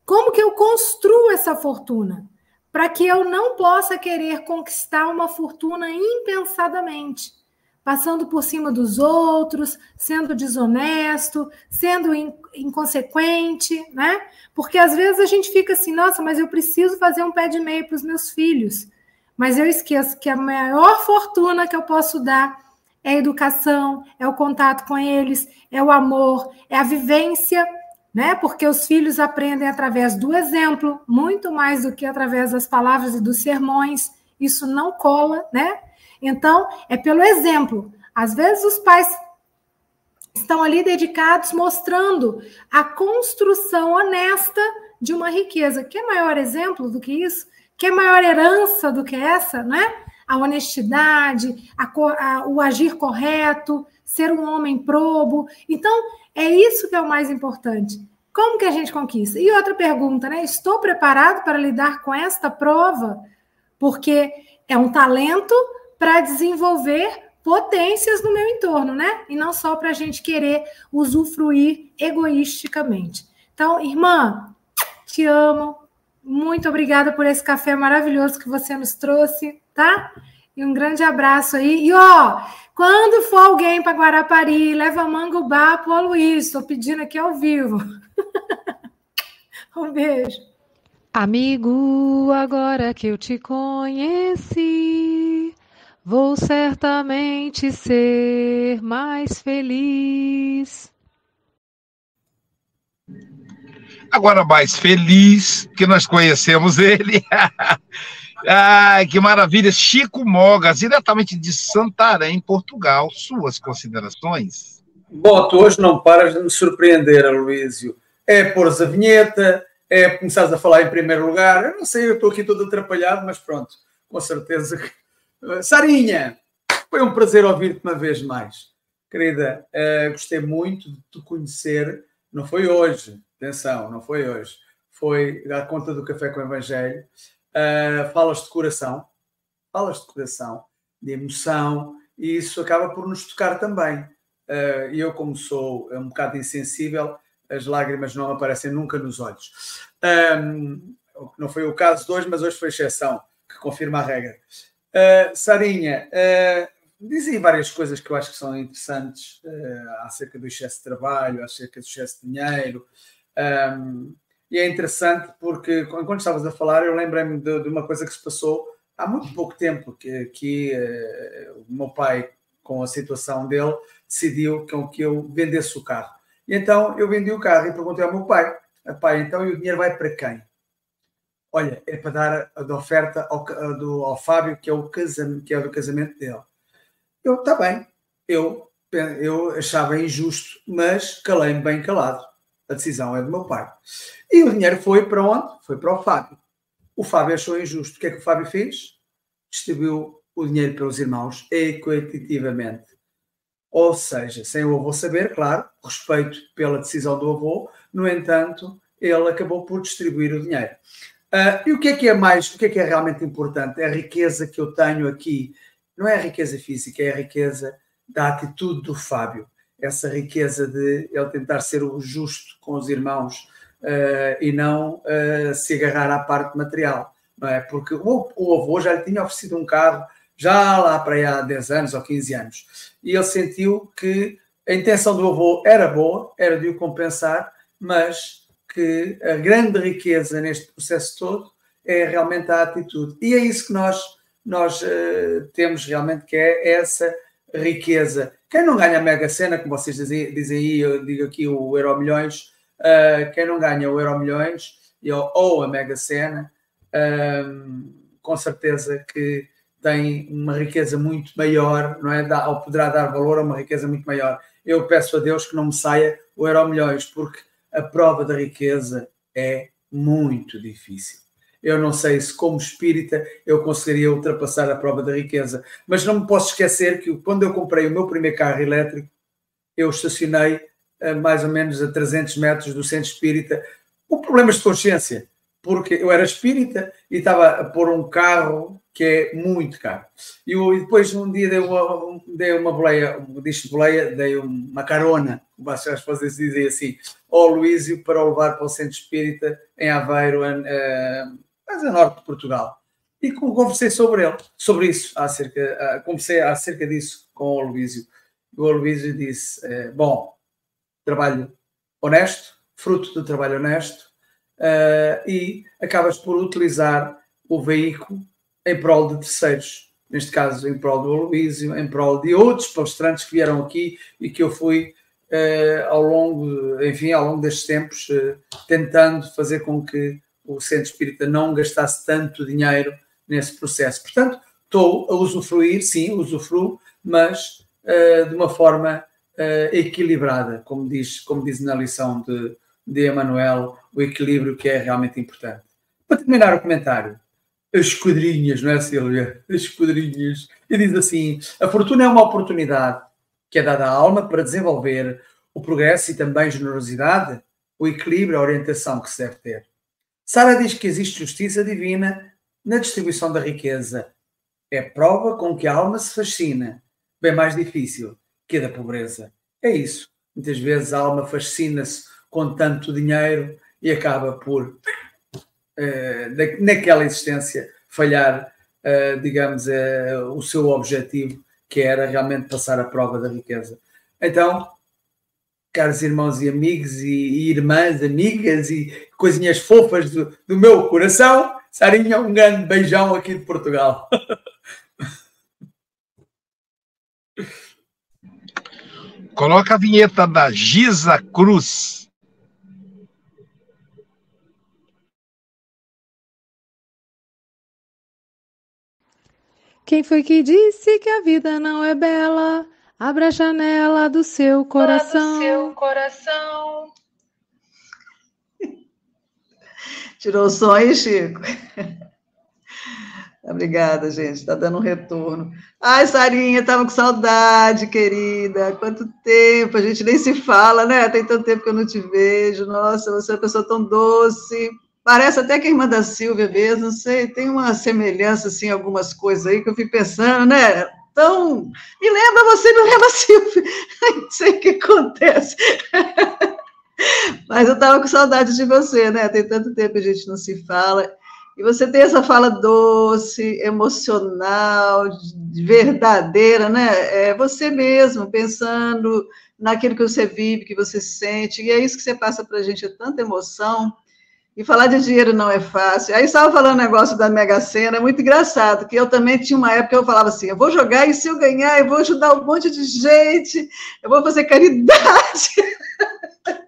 Como que eu construo essa fortuna? Para que eu não possa querer conquistar uma fortuna impensadamente, passando por cima dos outros, sendo desonesto, sendo inconsequente, né? Porque às vezes a gente fica assim, nossa, mas eu preciso fazer um pé de meia para os meus filhos. Mas eu esqueço que a maior fortuna que eu posso dar é a educação, é o contato com eles, é o amor, é a vivência, né? Porque os filhos aprendem através do exemplo, muito mais do que através das palavras e dos sermões. Isso não cola, né? Então, é pelo exemplo. Às vezes os pais estão ali dedicados mostrando a construção honesta de uma riqueza. Que maior exemplo do que isso? Que maior herança do que essa, né? A honestidade, a, a, o agir correto, ser um homem probo. Então, é isso que é o mais importante. Como que a gente conquista? E outra pergunta, né? Estou preparado para lidar com esta prova? Porque é um talento para desenvolver potências no meu entorno, né? E não só para a gente querer usufruir egoisticamente. Então, irmã, te amo. Muito obrigada por esse café maravilhoso que você nos trouxe, tá? E um grande abraço aí. E ó, quando for alguém para Guarapari, leva mangubá para o Luiz. Estou pedindo aqui ao vivo. um beijo. Amigo, agora que eu te conheci, vou certamente ser mais feliz. Agora mais feliz que nós conhecemos ele. Ai, que maravilha. Chico Mogas, diretamente de Santarém, Portugal. Suas considerações? Boto, hoje não paras de me surpreender, Aloísio. É pôres a vinheta, é começares a falar em primeiro lugar. Eu não sei, eu estou aqui todo atrapalhado, mas pronto, com certeza que Sarinha, foi um prazer ouvir-te uma vez mais. Querida, uh, gostei muito de te conhecer. Não foi hoje, atenção, não foi hoje. Foi dar conta do Café com o Evangelho. Uh, falas de coração, falas de coração, de emoção, e isso acaba por nos tocar também. Uh, eu, como sou um bocado insensível, as lágrimas não aparecem nunca nos olhos. Um, não foi o caso de hoje, mas hoje foi exceção, que confirma a regra. Uh, Sarinha, uh, dizem várias coisas que eu acho que são interessantes uh, acerca do excesso de trabalho, acerca do excesso de dinheiro. Um, e é interessante porque, quando estavas a falar, eu lembrei-me de, de, uma coisa que se passou há muito pouco tempo, que, que uh, o meu pai, com a situação dele, decidiu que, que eu vendesse o carro. E então eu vendi o carro e perguntei ao meu pai, pai, então e o dinheiro vai para quem? Olha, é para dar a, oferta ao, do, ao Fábio, que é, o casamento, que é do casamento dele. Eu, está bem, eu, eu achava injusto, mas calei-me bem calado. A decisão é do meu pai. E o dinheiro foi para onde? Foi para o Fábio. O Fábio achou injusto. O que é que o Fábio fez? Distribuiu o dinheiro pelos irmãos equitativamente. Ou seja, sem o avô saber, claro, respeito pela decisão do avô, no entanto, ele acabou por distribuir o dinheiro. Uh, e o que é que é mais, o que é que é realmente importante? É a riqueza que eu tenho aqui. Não é a riqueza física, é a riqueza da atitude do Fábio. Essa riqueza de ele tentar ser o justo com os irmãos uh, e não uh, se agarrar à parte material. Não é? Porque o, o avô já lhe tinha oferecido um carro já lá para há 10 anos ou 15 anos. E ele sentiu que a intenção do avô era boa, era de o compensar, mas que a grande riqueza neste processo todo é realmente a atitude. E é isso que nós, nós uh, temos realmente, que é essa riqueza. Quem não ganha a Mega Sena, como vocês dizem, dizem aí, eu digo aqui o Euro Milhões, uh, quem não ganha o Euro Milhões ou a Mega Sena, uh, com certeza que tem uma riqueza muito maior, não é? Dá, ou poderá dar valor a uma riqueza muito maior. Eu peço a Deus que não me saia o Euro Milhões, porque a prova da riqueza é muito difícil. Eu não sei se, como espírita, eu conseguiria ultrapassar a prova da riqueza, mas não me posso esquecer que quando eu comprei o meu primeiro carro elétrico, eu estacionei a mais ou menos a 300 metros do centro espírita, com problemas de consciência, porque eu era espírita e estava a pôr um carro que é muito caro. E depois, um dia, dei uma, dei uma boleia, disse boleia, dei uma carona, as pessoas dizem assim, ao Luísio para o levar para o Centro Espírita em Aveiro, uh, mais a norte de Portugal. E conversei sobre ele, sobre isso, acerca, uh, conversei acerca disso com o Luísio. O Luísio disse, uh, bom, trabalho honesto, fruto do trabalho honesto, uh, e acabas por utilizar o veículo em prol de terceiros. Neste caso, em prol do Aloísio, em prol de outros palestrantes que vieram aqui e que eu fui uh, ao longo, enfim, ao longo destes tempos, uh, tentando fazer com que o Centro Espírita não gastasse tanto dinheiro nesse processo. Portanto, estou a usufruir, sim, usufruo, mas de uma forma equilibrada, como diz, como diz na lição de, de Emanuel, o equilíbrio que é realmente importante. Para terminar o comentário, as esquadrinhas, não é, Silvia? As esquadrinhas. E diz assim: a fortuna é uma oportunidade que é dada à alma para desenvolver o progresso e também generosidade, o equilíbrio, a orientação que se deve ter. Sara diz que existe justiça divina na distribuição da riqueza. É prova com que a alma se fascina, bem mais difícil que a da pobreza. É isso. Muitas vezes a alma fascina-se com tanto dinheiro e acaba por, uh, naquela existência, falhar, uh, digamos, uh, o seu objetivo, que era realmente passar a prova da riqueza. Então, caros irmãos e amigos e, e irmãs, amigas e coisinhas fofas do, do meu coração, Sarinha, um grande beijão aqui de Portugal. Coloca a vinheta da Giza Cruz. Quem foi que disse que a vida não é bela? Abra a janela do seu coração. Do seu coração. Tirou o som aí, Chico? Obrigada, gente. Está dando um retorno. Ai, Sarinha, estava com saudade, querida. Quanto tempo, a gente nem se fala, né? Tem tanto tempo que eu não te vejo. Nossa, você é uma pessoa tão doce. Parece até que a irmã da Silvia mesmo, não sei, tem uma semelhança, assim, algumas coisas aí que eu fico pensando, né? Então, me lembra você, me lembra a Silvia. Não sei o que acontece. Mas eu estava com saudade de você, né? Tem tanto tempo que a gente não se fala. E você tem essa fala doce, emocional, verdadeira, né? É você mesmo, pensando naquilo que você vive, que você sente. E é isso que você passa para a gente, é tanta emoção. E falar de dinheiro não é fácil. Aí estava falando um negócio da Mega Sena, é muito engraçado, que eu também tinha uma época que eu falava assim: eu vou jogar e se eu ganhar, eu vou ajudar um monte de gente, eu vou fazer caridade.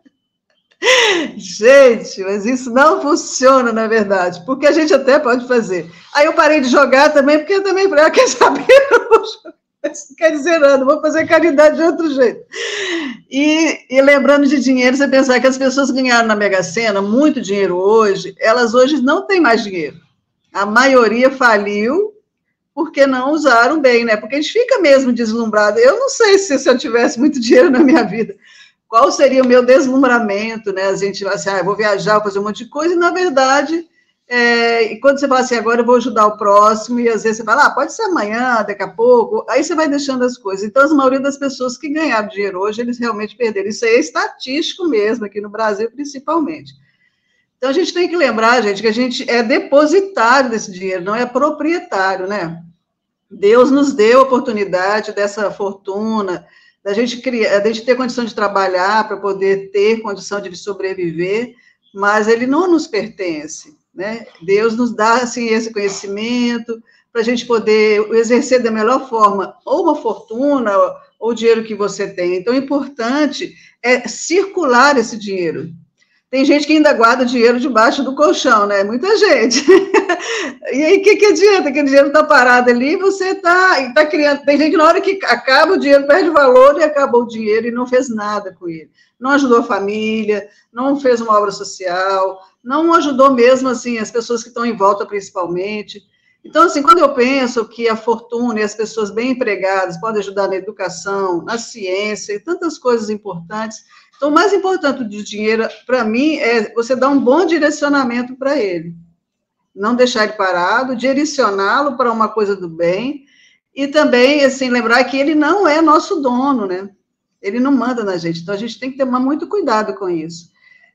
gente, mas isso não funciona, na verdade, porque a gente até pode fazer. Aí eu parei de jogar também, porque eu também falei: ah, quer saber? Eu vou jogar quer dizer nada, vou fazer caridade de outro jeito. E, e, lembrando de dinheiro, você pensar que as pessoas ganharam na Mega Sena muito dinheiro hoje, elas hoje não têm mais dinheiro. A maioria faliu porque não usaram bem, né? Porque a gente fica mesmo deslumbrado. Eu não sei se, se eu tivesse muito dinheiro na minha vida, qual seria o meu deslumbramento, né? A gente vai assim, ah, vou viajar, vou fazer um monte de coisa, e na verdade é, e quando você fala assim, agora eu vou ajudar o próximo, e às vezes você fala, ah, pode ser amanhã, daqui a pouco, aí você vai deixando as coisas. Então, a maioria das pessoas que ganharam dinheiro hoje, eles realmente perderam. Isso aí é estatístico mesmo, aqui no Brasil, principalmente. Então, a gente tem que lembrar, gente, que a gente é depositário desse dinheiro, não é proprietário, né? Deus nos deu a oportunidade dessa fortuna, da gente, criar, da gente ter condição de trabalhar para poder ter condição de sobreviver, mas ele não nos pertence. Né? Deus nos dá assim, esse conhecimento para a gente poder exercer da melhor forma ou uma fortuna ou o dinheiro que você tem. Então, o importante é circular esse dinheiro. Tem gente que ainda guarda dinheiro debaixo do colchão, né? Muita gente. e aí, o que, que adianta? Que o dinheiro está parado ali, você está tá criando. Tem gente que na hora que acaba o dinheiro perde valor e acabou o dinheiro e não fez nada com ele. Não ajudou a família, não fez uma obra social, não ajudou mesmo, assim, as pessoas que estão em volta, principalmente. Então, assim, quando eu penso que a fortuna e as pessoas bem empregadas podem ajudar na educação, na ciência e tantas coisas importantes, então, o mais importante do dinheiro, para mim, é você dar um bom direcionamento para ele. não deixar ele parado, direcioná-lo para uma coisa do bem, e também, assim, lembrar que ele não é nosso dono, né? Ele não manda na gente, então a gente tem que ter muito cuidado com isso.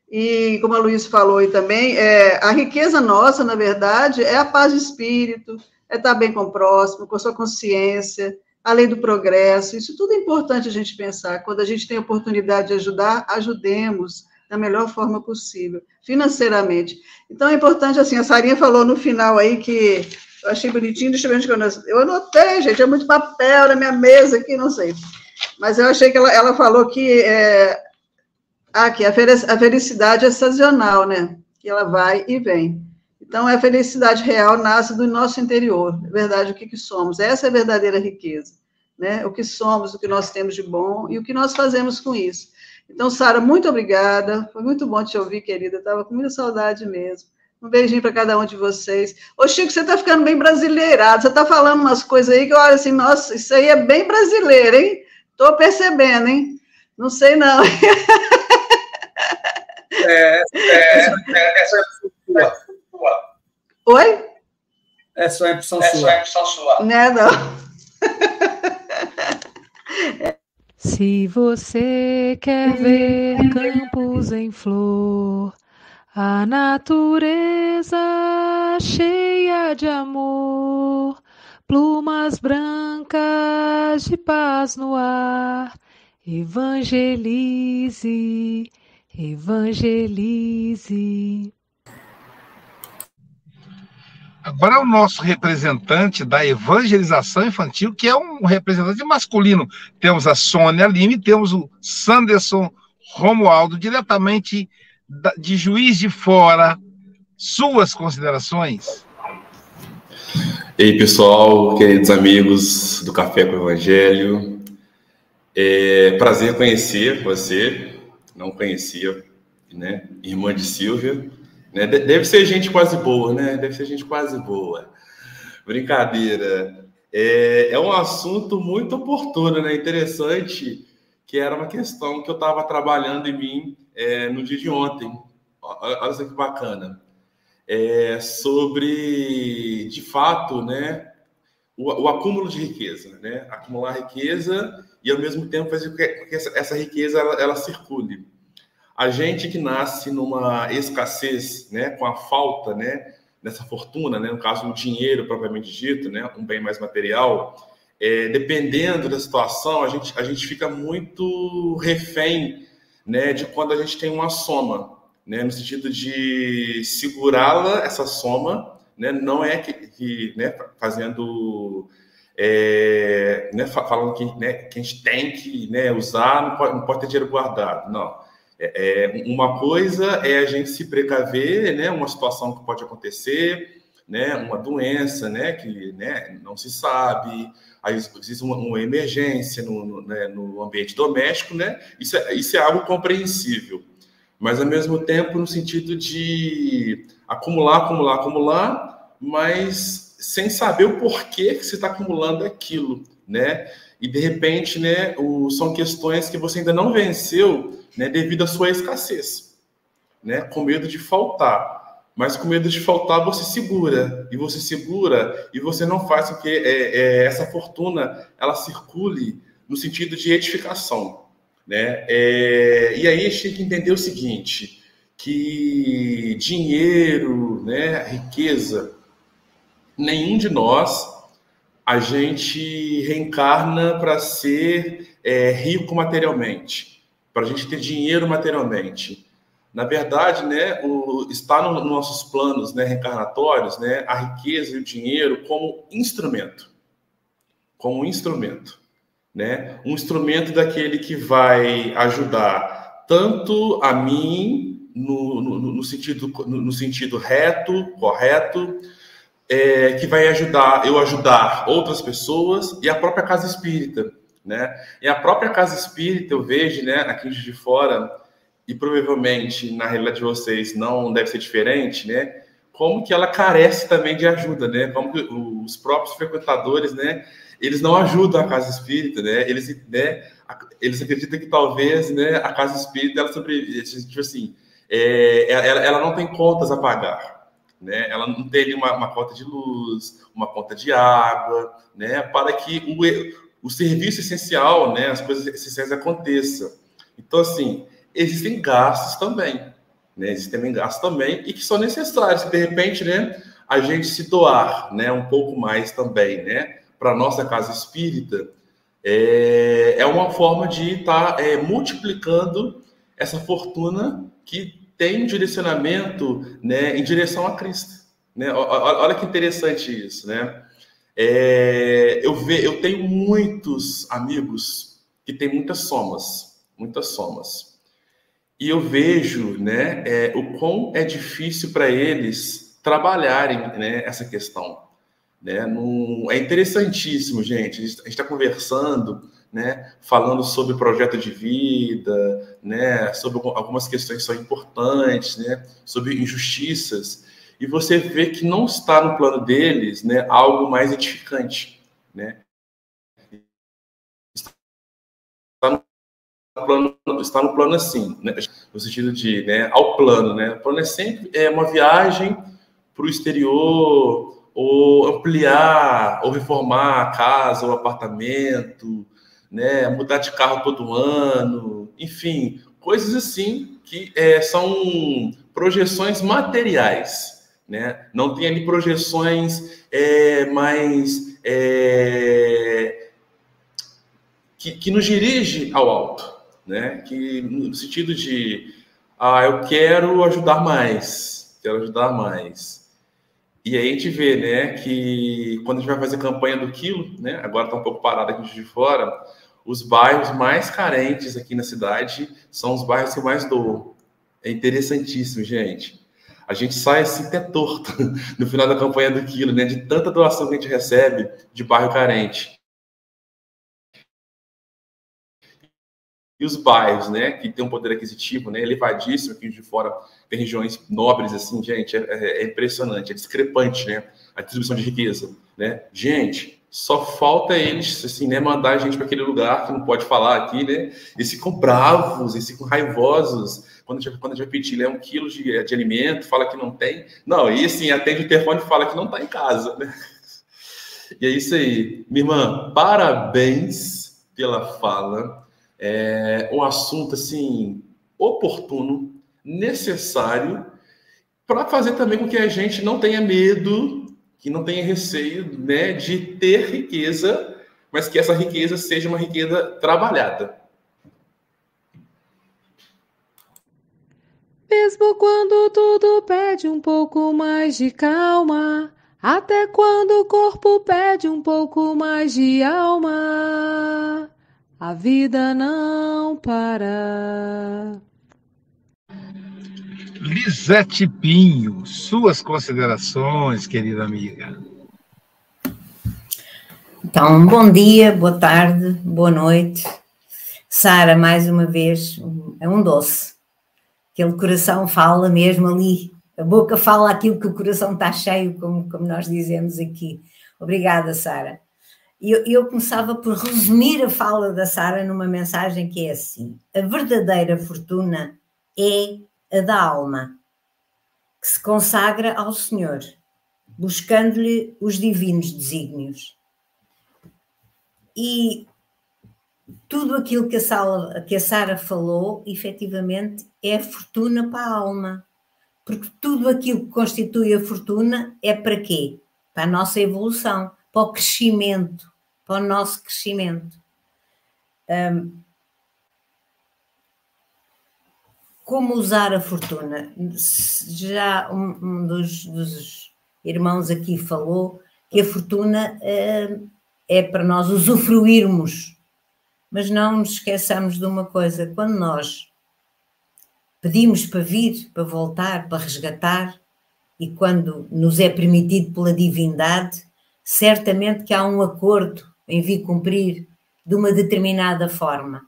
E, como a Luiz falou aí também, é, a riqueza nossa, na verdade, é a paz de espírito, é estar bem com o próximo, com a sua consciência, a lei do progresso, isso tudo é importante a gente pensar. Quando a gente tem a oportunidade de ajudar, ajudemos da melhor forma possível, financeiramente. Então, é importante, assim, a Sarinha falou no final aí que eu achei bonitinho, deixa eu ver onde eu Eu anotei, gente, é muito papel na minha mesa aqui, não sei. Mas eu achei que ela, ela falou que, é, ah, que a felicidade é sazonal, né? Que ela vai e vem. Então, a felicidade real nasce do nosso interior, é verdade, o que, que somos. Essa é a verdadeira riqueza, né? O que somos, o que nós temos de bom e o que nós fazemos com isso. Então, Sara, muito obrigada. Foi muito bom te ouvir, querida. Estava com muita saudade mesmo. Um beijinho para cada um de vocês. Ô, Chico, você está ficando bem brasileirado. Você está falando umas coisas aí que eu olho assim, nossa, isso aí é bem brasileiro, hein? Estou percebendo, hein? Não sei, não. É, é, é, essa é a sua. Oi? Essa é a impressão sua. Essa é a impressão sua. Não é, não. Se você quer ver campos em flor, a natureza cheia de amor, plumas brancas de paz no ar, evangelize, evangelize. Agora é o nosso representante da evangelização infantil, que é um representante masculino. Temos a Sônia Lime, temos o Sanderson Romualdo, diretamente de Juiz de Fora. Suas considerações? Ei, pessoal, queridos amigos do Café com o Evangelho. É prazer conhecer você, não conhecia, né? Irmã de Silvia. Né? Deve ser gente quase boa, né? Deve ser gente quase boa. Brincadeira. É, é um assunto muito oportuno, né? Interessante, que era uma questão que eu estava trabalhando em mim é, no dia de ontem. Olha só que bacana. É, sobre, de fato, né, o, o, acúmulo de riqueza, né? Acumular riqueza e, ao mesmo tempo, fazer com que essa, essa riqueza ela, ela circule. A gente que nasce numa escassez, né, com a falta, né, dessa fortuna, né, no caso o dinheiro propriamente dito, né, um bem mais material, é, dependendo da situação, a gente, a gente fica muito refém, né, de quando a gente tem uma soma, né, no sentido de segurá-la, essa soma, né, não é que, que né, fazendo é, né, falando que, né, que a gente tem que né, usar, não pode, não pode ter dinheiro guardado, não. É, é, uma coisa é a gente se precaver, né, uma situação que pode acontecer, né, uma doença, né, que né, não se sabe, aí existe uma, uma emergência no, no, né, no, ambiente doméstico, né, isso é, isso é algo compreensível, mas ao mesmo tempo no sentido de acumular, acumular, acumular, mas sem saber o porquê que você está acumulando aquilo, né, e de repente, né, o, são questões que você ainda não venceu né, devido à sua escassez, né, com medo de faltar. Mas com medo de faltar, você segura, e você segura, e você não faz com que é, é, essa fortuna ela circule no sentido de edificação. Né? É, e aí a gente tem que entender o seguinte, que dinheiro, né, riqueza, nenhum de nós a gente reencarna para ser é, rico materialmente para a gente ter dinheiro materialmente. Na verdade, né, o, está nos no nossos planos né, reencarnatórios né, a riqueza e o dinheiro como instrumento. Como instrumento. Né? Um instrumento daquele que vai ajudar tanto a mim, no, no, no sentido, no, sentido reto, correto, é, que vai ajudar eu ajudar outras pessoas e a própria casa espírita né? E a própria casa espírita, eu vejo, né, aqui de fora, e provavelmente na realidade de vocês não deve ser diferente, né? Como que ela carece também de ajuda, né? Como que os próprios frequentadores, né, eles não ajudam a casa espírita, né? Eles, né, eles acreditam que talvez, né, a casa espírita ela sobrevive, tipo assim, é, ela, ela não tem contas a pagar, né? Ela não tem uma, uma conta de luz, uma conta de água, né? Para que o, o serviço essencial, né? As coisas essenciais aconteçam. Então, assim, existem gastos também, né? Existem gastos também e que são necessários. De repente, né? A gente se doar, né? Um pouco mais também, né? Para nossa casa espírita, é, é uma forma de estar tá, é, multiplicando essa fortuna que tem direcionamento né, em direção a Cristo. Né? Olha que interessante isso, né? É, eu, ve, eu tenho muitos amigos que têm muitas somas, muitas somas. E eu vejo né, é, o quão é difícil para eles trabalharem né, essa questão. Né? Num, é interessantíssimo, gente. A gente está conversando né, falando sobre projeto de vida, né, sobre algumas questões que são importantes, né, sobre injustiças, e você vê que não está no plano deles né, algo mais edificante. Né? Está no plano, está no plano assim, né, no sentido de né, ao plano. Né? O plano é sempre é uma viagem para o exterior, ou ampliar, ou reformar a casa, o apartamento, né, mudar de carro todo ano, enfim, coisas assim que é, são projeções materiais, né? Não tem ali projeções é, mais é, que, que nos dirige ao alto, né? Que no sentido de ah, eu quero ajudar mais, quero ajudar mais. E aí a gente vê, né, que quando a gente vai fazer campanha do quilo, né, agora está um pouco parado aqui de fora, os bairros mais carentes aqui na cidade são os bairros que mais doam. É interessantíssimo, gente. A gente sai assim até torto no final da campanha do quilo, né, de tanta doação que a gente recebe de bairro carente. e os bairros, né, que tem um poder aquisitivo, né, elevadíssimo aqui de fora, tem regiões nobres, assim, gente, é, é, é, impressionante, é discrepante, né, a distribuição de riqueza, né, gente, só falta eles, assim, né, mandar a gente para aquele lugar que não pode falar aqui, né, e ficam bravos, e ficam raivosos, quando a gente, vai pedir né, um quilo de, de alimento, fala que não tem, não, e assim, atende o telefone e fala que não está em casa, né, e é isso aí, minha irmã, parabéns pela fala, é um assunto assim oportuno, necessário, para fazer também com que a gente não tenha medo, que não tenha receio né, de ter riqueza, mas que essa riqueza seja uma riqueza trabalhada. Mesmo quando tudo pede um pouco mais de calma, até quando o corpo pede um pouco mais de alma. A vida não para. Lisete Pinho, suas considerações, querida amiga. Então, bom dia, boa tarde, boa noite. Sara, mais uma vez, é um doce. Aquele coração fala mesmo ali. A boca fala aquilo que o coração está cheio, como, como nós dizemos aqui. Obrigada, Sara. Eu, eu, começava por resumir a fala da Sara numa mensagem que é assim: a verdadeira fortuna é a da alma, que se consagra ao Senhor, buscando-lhe os divinos desígnios. E tudo aquilo que a, Sala, que a Sara falou, efetivamente, é fortuna para a alma. Porque tudo aquilo que constitui a fortuna é para quê? Para a nossa evolução para o crescimento, para o nosso crescimento. Um, como usar a fortuna? Já um, um dos, dos, irmãos aqui falou que a fortuna é para nós usufruirmos, mas não nos esqueçamos de uma coisa: quando nós pedimos para vir, para voltar, para resgatar, e quando nos é permitido pela divindade, certamente que há um acordo em vir cumprir de uma determinada forma.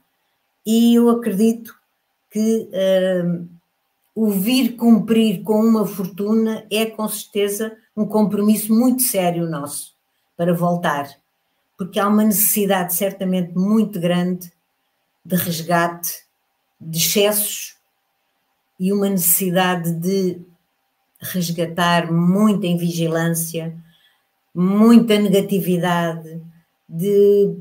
E eu acredito que uh, o vir cumprir com uma fortuna é com certeza um compromisso muito sério nosso para voltar, porque há uma necessidade certamente muito grande de resgate, de excessos e uma necessidade de resgatar muita invigilância, muita negatividade, de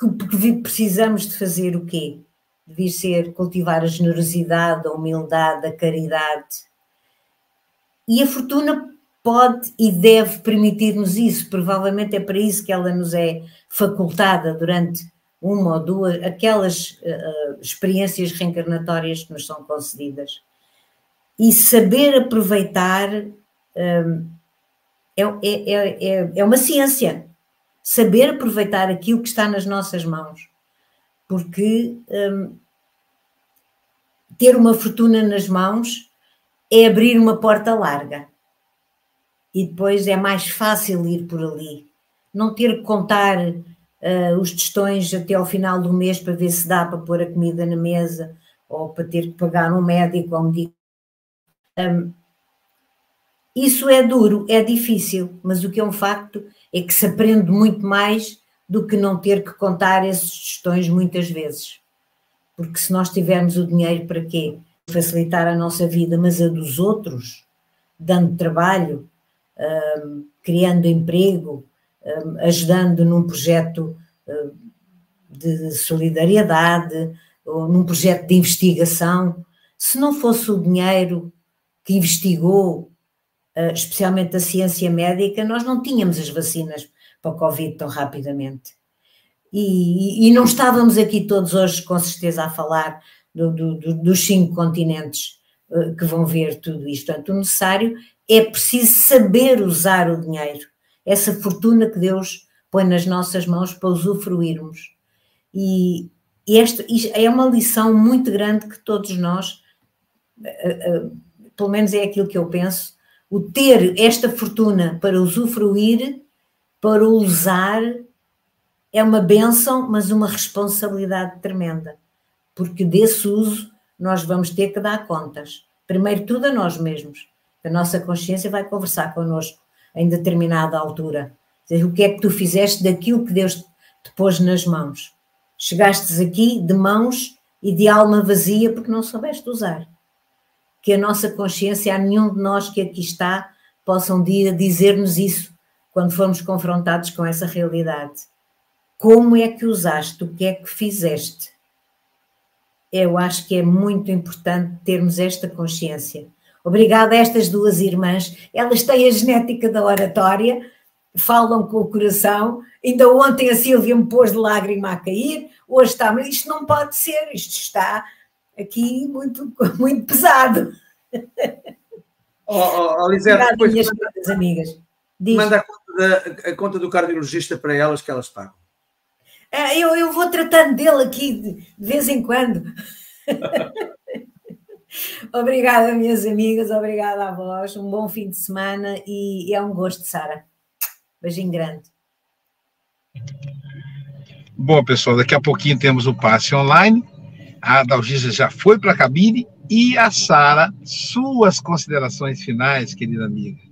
que precisamos de fazer o quê? Devia ser cultivar a generosidade, a humildade, a caridade. E a fortuna pode e deve permitir-nos isso. Provavelmente é para isso que ela nos é facultada durante uma ou duas, aquelas uh, experiências reencarnatórias que nos são concedidas. E saber aproveitar um, é, é, é, é uma ciência. Saber aproveitar aquilo que está nas nossas mãos. Porque um, ter uma fortuna nas mãos é abrir uma porta larga. E depois é mais fácil ir por ali. Não ter que contar uh, os testões até ao final do mês para ver se dá para pôr a comida na mesa ou para ter que pagar um médico ou um um, isso é duro, é difícil, mas o que é um facto é que se aprende muito mais do que não ter que contar esses testões muitas vezes. Porque se nós tivermos o dinheiro para quê? Facilitar a nossa vida, mas a dos outros, dando trabalho, criando emprego, ajudando num projeto de solidariedade, ou num projeto de investigação. Se não fosse o dinheiro que investigou, uh, especialmente a ciência médica, nós não tínhamos as vacinas para o Covid tão rapidamente. E, e, não estávamos aqui todos hoje, com certeza, a falar do, do, do, dos cinco continentes uh, que vão ver tudo isto. Portanto, o necessário é preciso saber usar o dinheiro, essa fortuna que Deus põe nas nossas mãos para usufruirmos. E, e esta é uma lição muito grande que todos nós, uh, uh, pelo menos é aquilo que eu penso, o ter esta fortuna para usufruir, para usar é uma benção, mas uma responsabilidade tremenda, porque desse uso nós vamos ter que dar contas. Primeiro tudo a nós mesmos. A nossa consciência vai conversar connosco em determinada altura. Dizer, o que é que tu fizeste daquilo que Deus te pôs nas mãos? Chegastes aqui de mãos e de alma vazia porque não soubeste usar. Que a nossa consciência, há nenhum de nós que aqui está, possa um dia dizer-nos isso quando formos confrontados com essa realidade. Como é que usaste? O que é que fizeste? Eu acho que é muito importante termos esta consciência. Obrigada a estas duas irmãs. Elas têm a genética da oratória, falam com o coração. Ainda ontem a Silvia me pôs de lágrima a cair, hoje está, mas isto não pode ser, isto está aqui muito, muito pesado. Oh, oh, oh depois minhas amigas. Diz. Manda a conta, da, a conta do cardiologista para elas que elas pagam. É, eu, eu vou tratando dele aqui de, de vez em quando. obrigada, minhas amigas, obrigada a vós. Um bom fim de semana e, e é um gosto, Sara. Beijinho grande. Bom, pessoal, daqui a pouquinho temos o passe online. A Dalgisa já foi para a cabine e a Sara, suas considerações finais, querida amiga.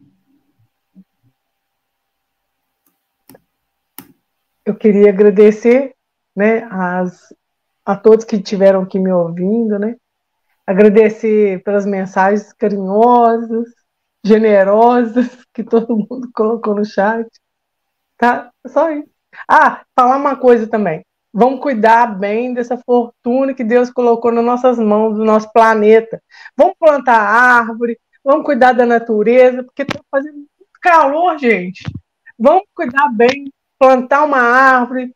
eu queria agradecer né, as, a todos que estiveram aqui me ouvindo, né? Agradecer pelas mensagens carinhosas, generosas que todo mundo colocou no chat. Tá? Só isso. Ah, falar uma coisa também. Vamos cuidar bem dessa fortuna que Deus colocou nas nossas mãos, do nosso planeta. Vamos plantar árvore, vamos cuidar da natureza, porque está fazendo muito calor, gente. Vamos cuidar bem plantar uma árvore,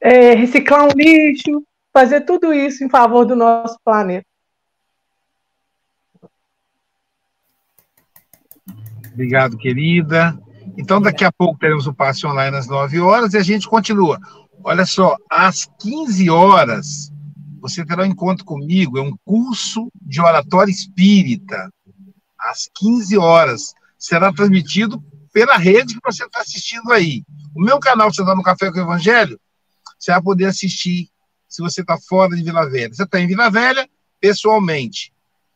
é, reciclar um lixo, fazer tudo isso em favor do nosso planeta. Obrigado, querida. Então, daqui a pouco teremos o passe online às 9 horas e a gente continua. Olha só, às 15 horas, você terá um encontro comigo, é um curso de oratória espírita. Às 15 horas. Será transmitido pela rede que você está assistindo aí. O meu canal, você está no Café com o Evangelho, você vai poder assistir se você está fora de Vila Velha. Você está em Vila Velha, pessoalmente.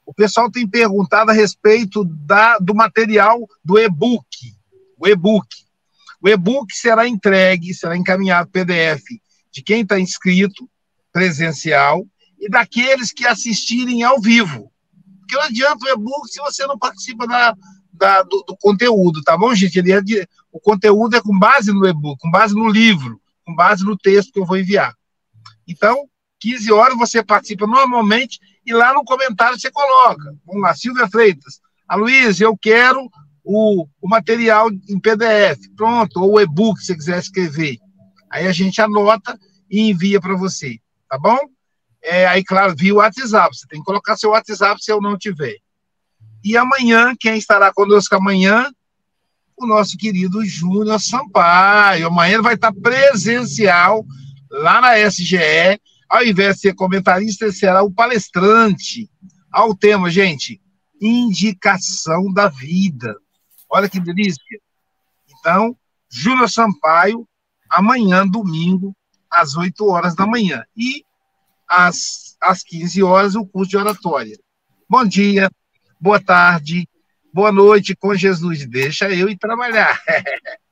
O pessoal tem perguntado a respeito da, do material do e-book. O e-book. O e-book será entregue, será encaminhado PDF de quem está inscrito, presencial, e daqueles que assistirem ao vivo. Porque não adianta o e-book se você não participa da, da do, do, conteúdo, tá bom, gente? Ele é de, o conteúdo é com base no e-book, com base no livro, com base no texto que eu vou enviar. Então, 15 horas você participa normalmente e lá no comentário você coloca. Vamos lá, Silvia Freitas. A Luiz, eu quero o, o material em PDF, pronto, ou o e-book, se você quiser escrever. Aí a gente anota e envia para você, tá bom? É, aí, claro, via o WhatsApp. Você tem que colocar seu WhatsApp se eu não tiver. E amanhã, quem estará conosco amanhã? O nosso querido Júnior Sampaio. Amanhã ele vai estar presencial lá na SGE. Ao invés de ser comentarista, ele será o palestrante. Ao tema, gente, indicação da vida. Olha que delícia. Então, Júnior Sampaio, amanhã, domingo, às 8 horas da manhã. E às, às 15 horas, o curso de oratória. Bom dia, boa tarde, boa noite com Jesus. Deixa eu ir trabalhar.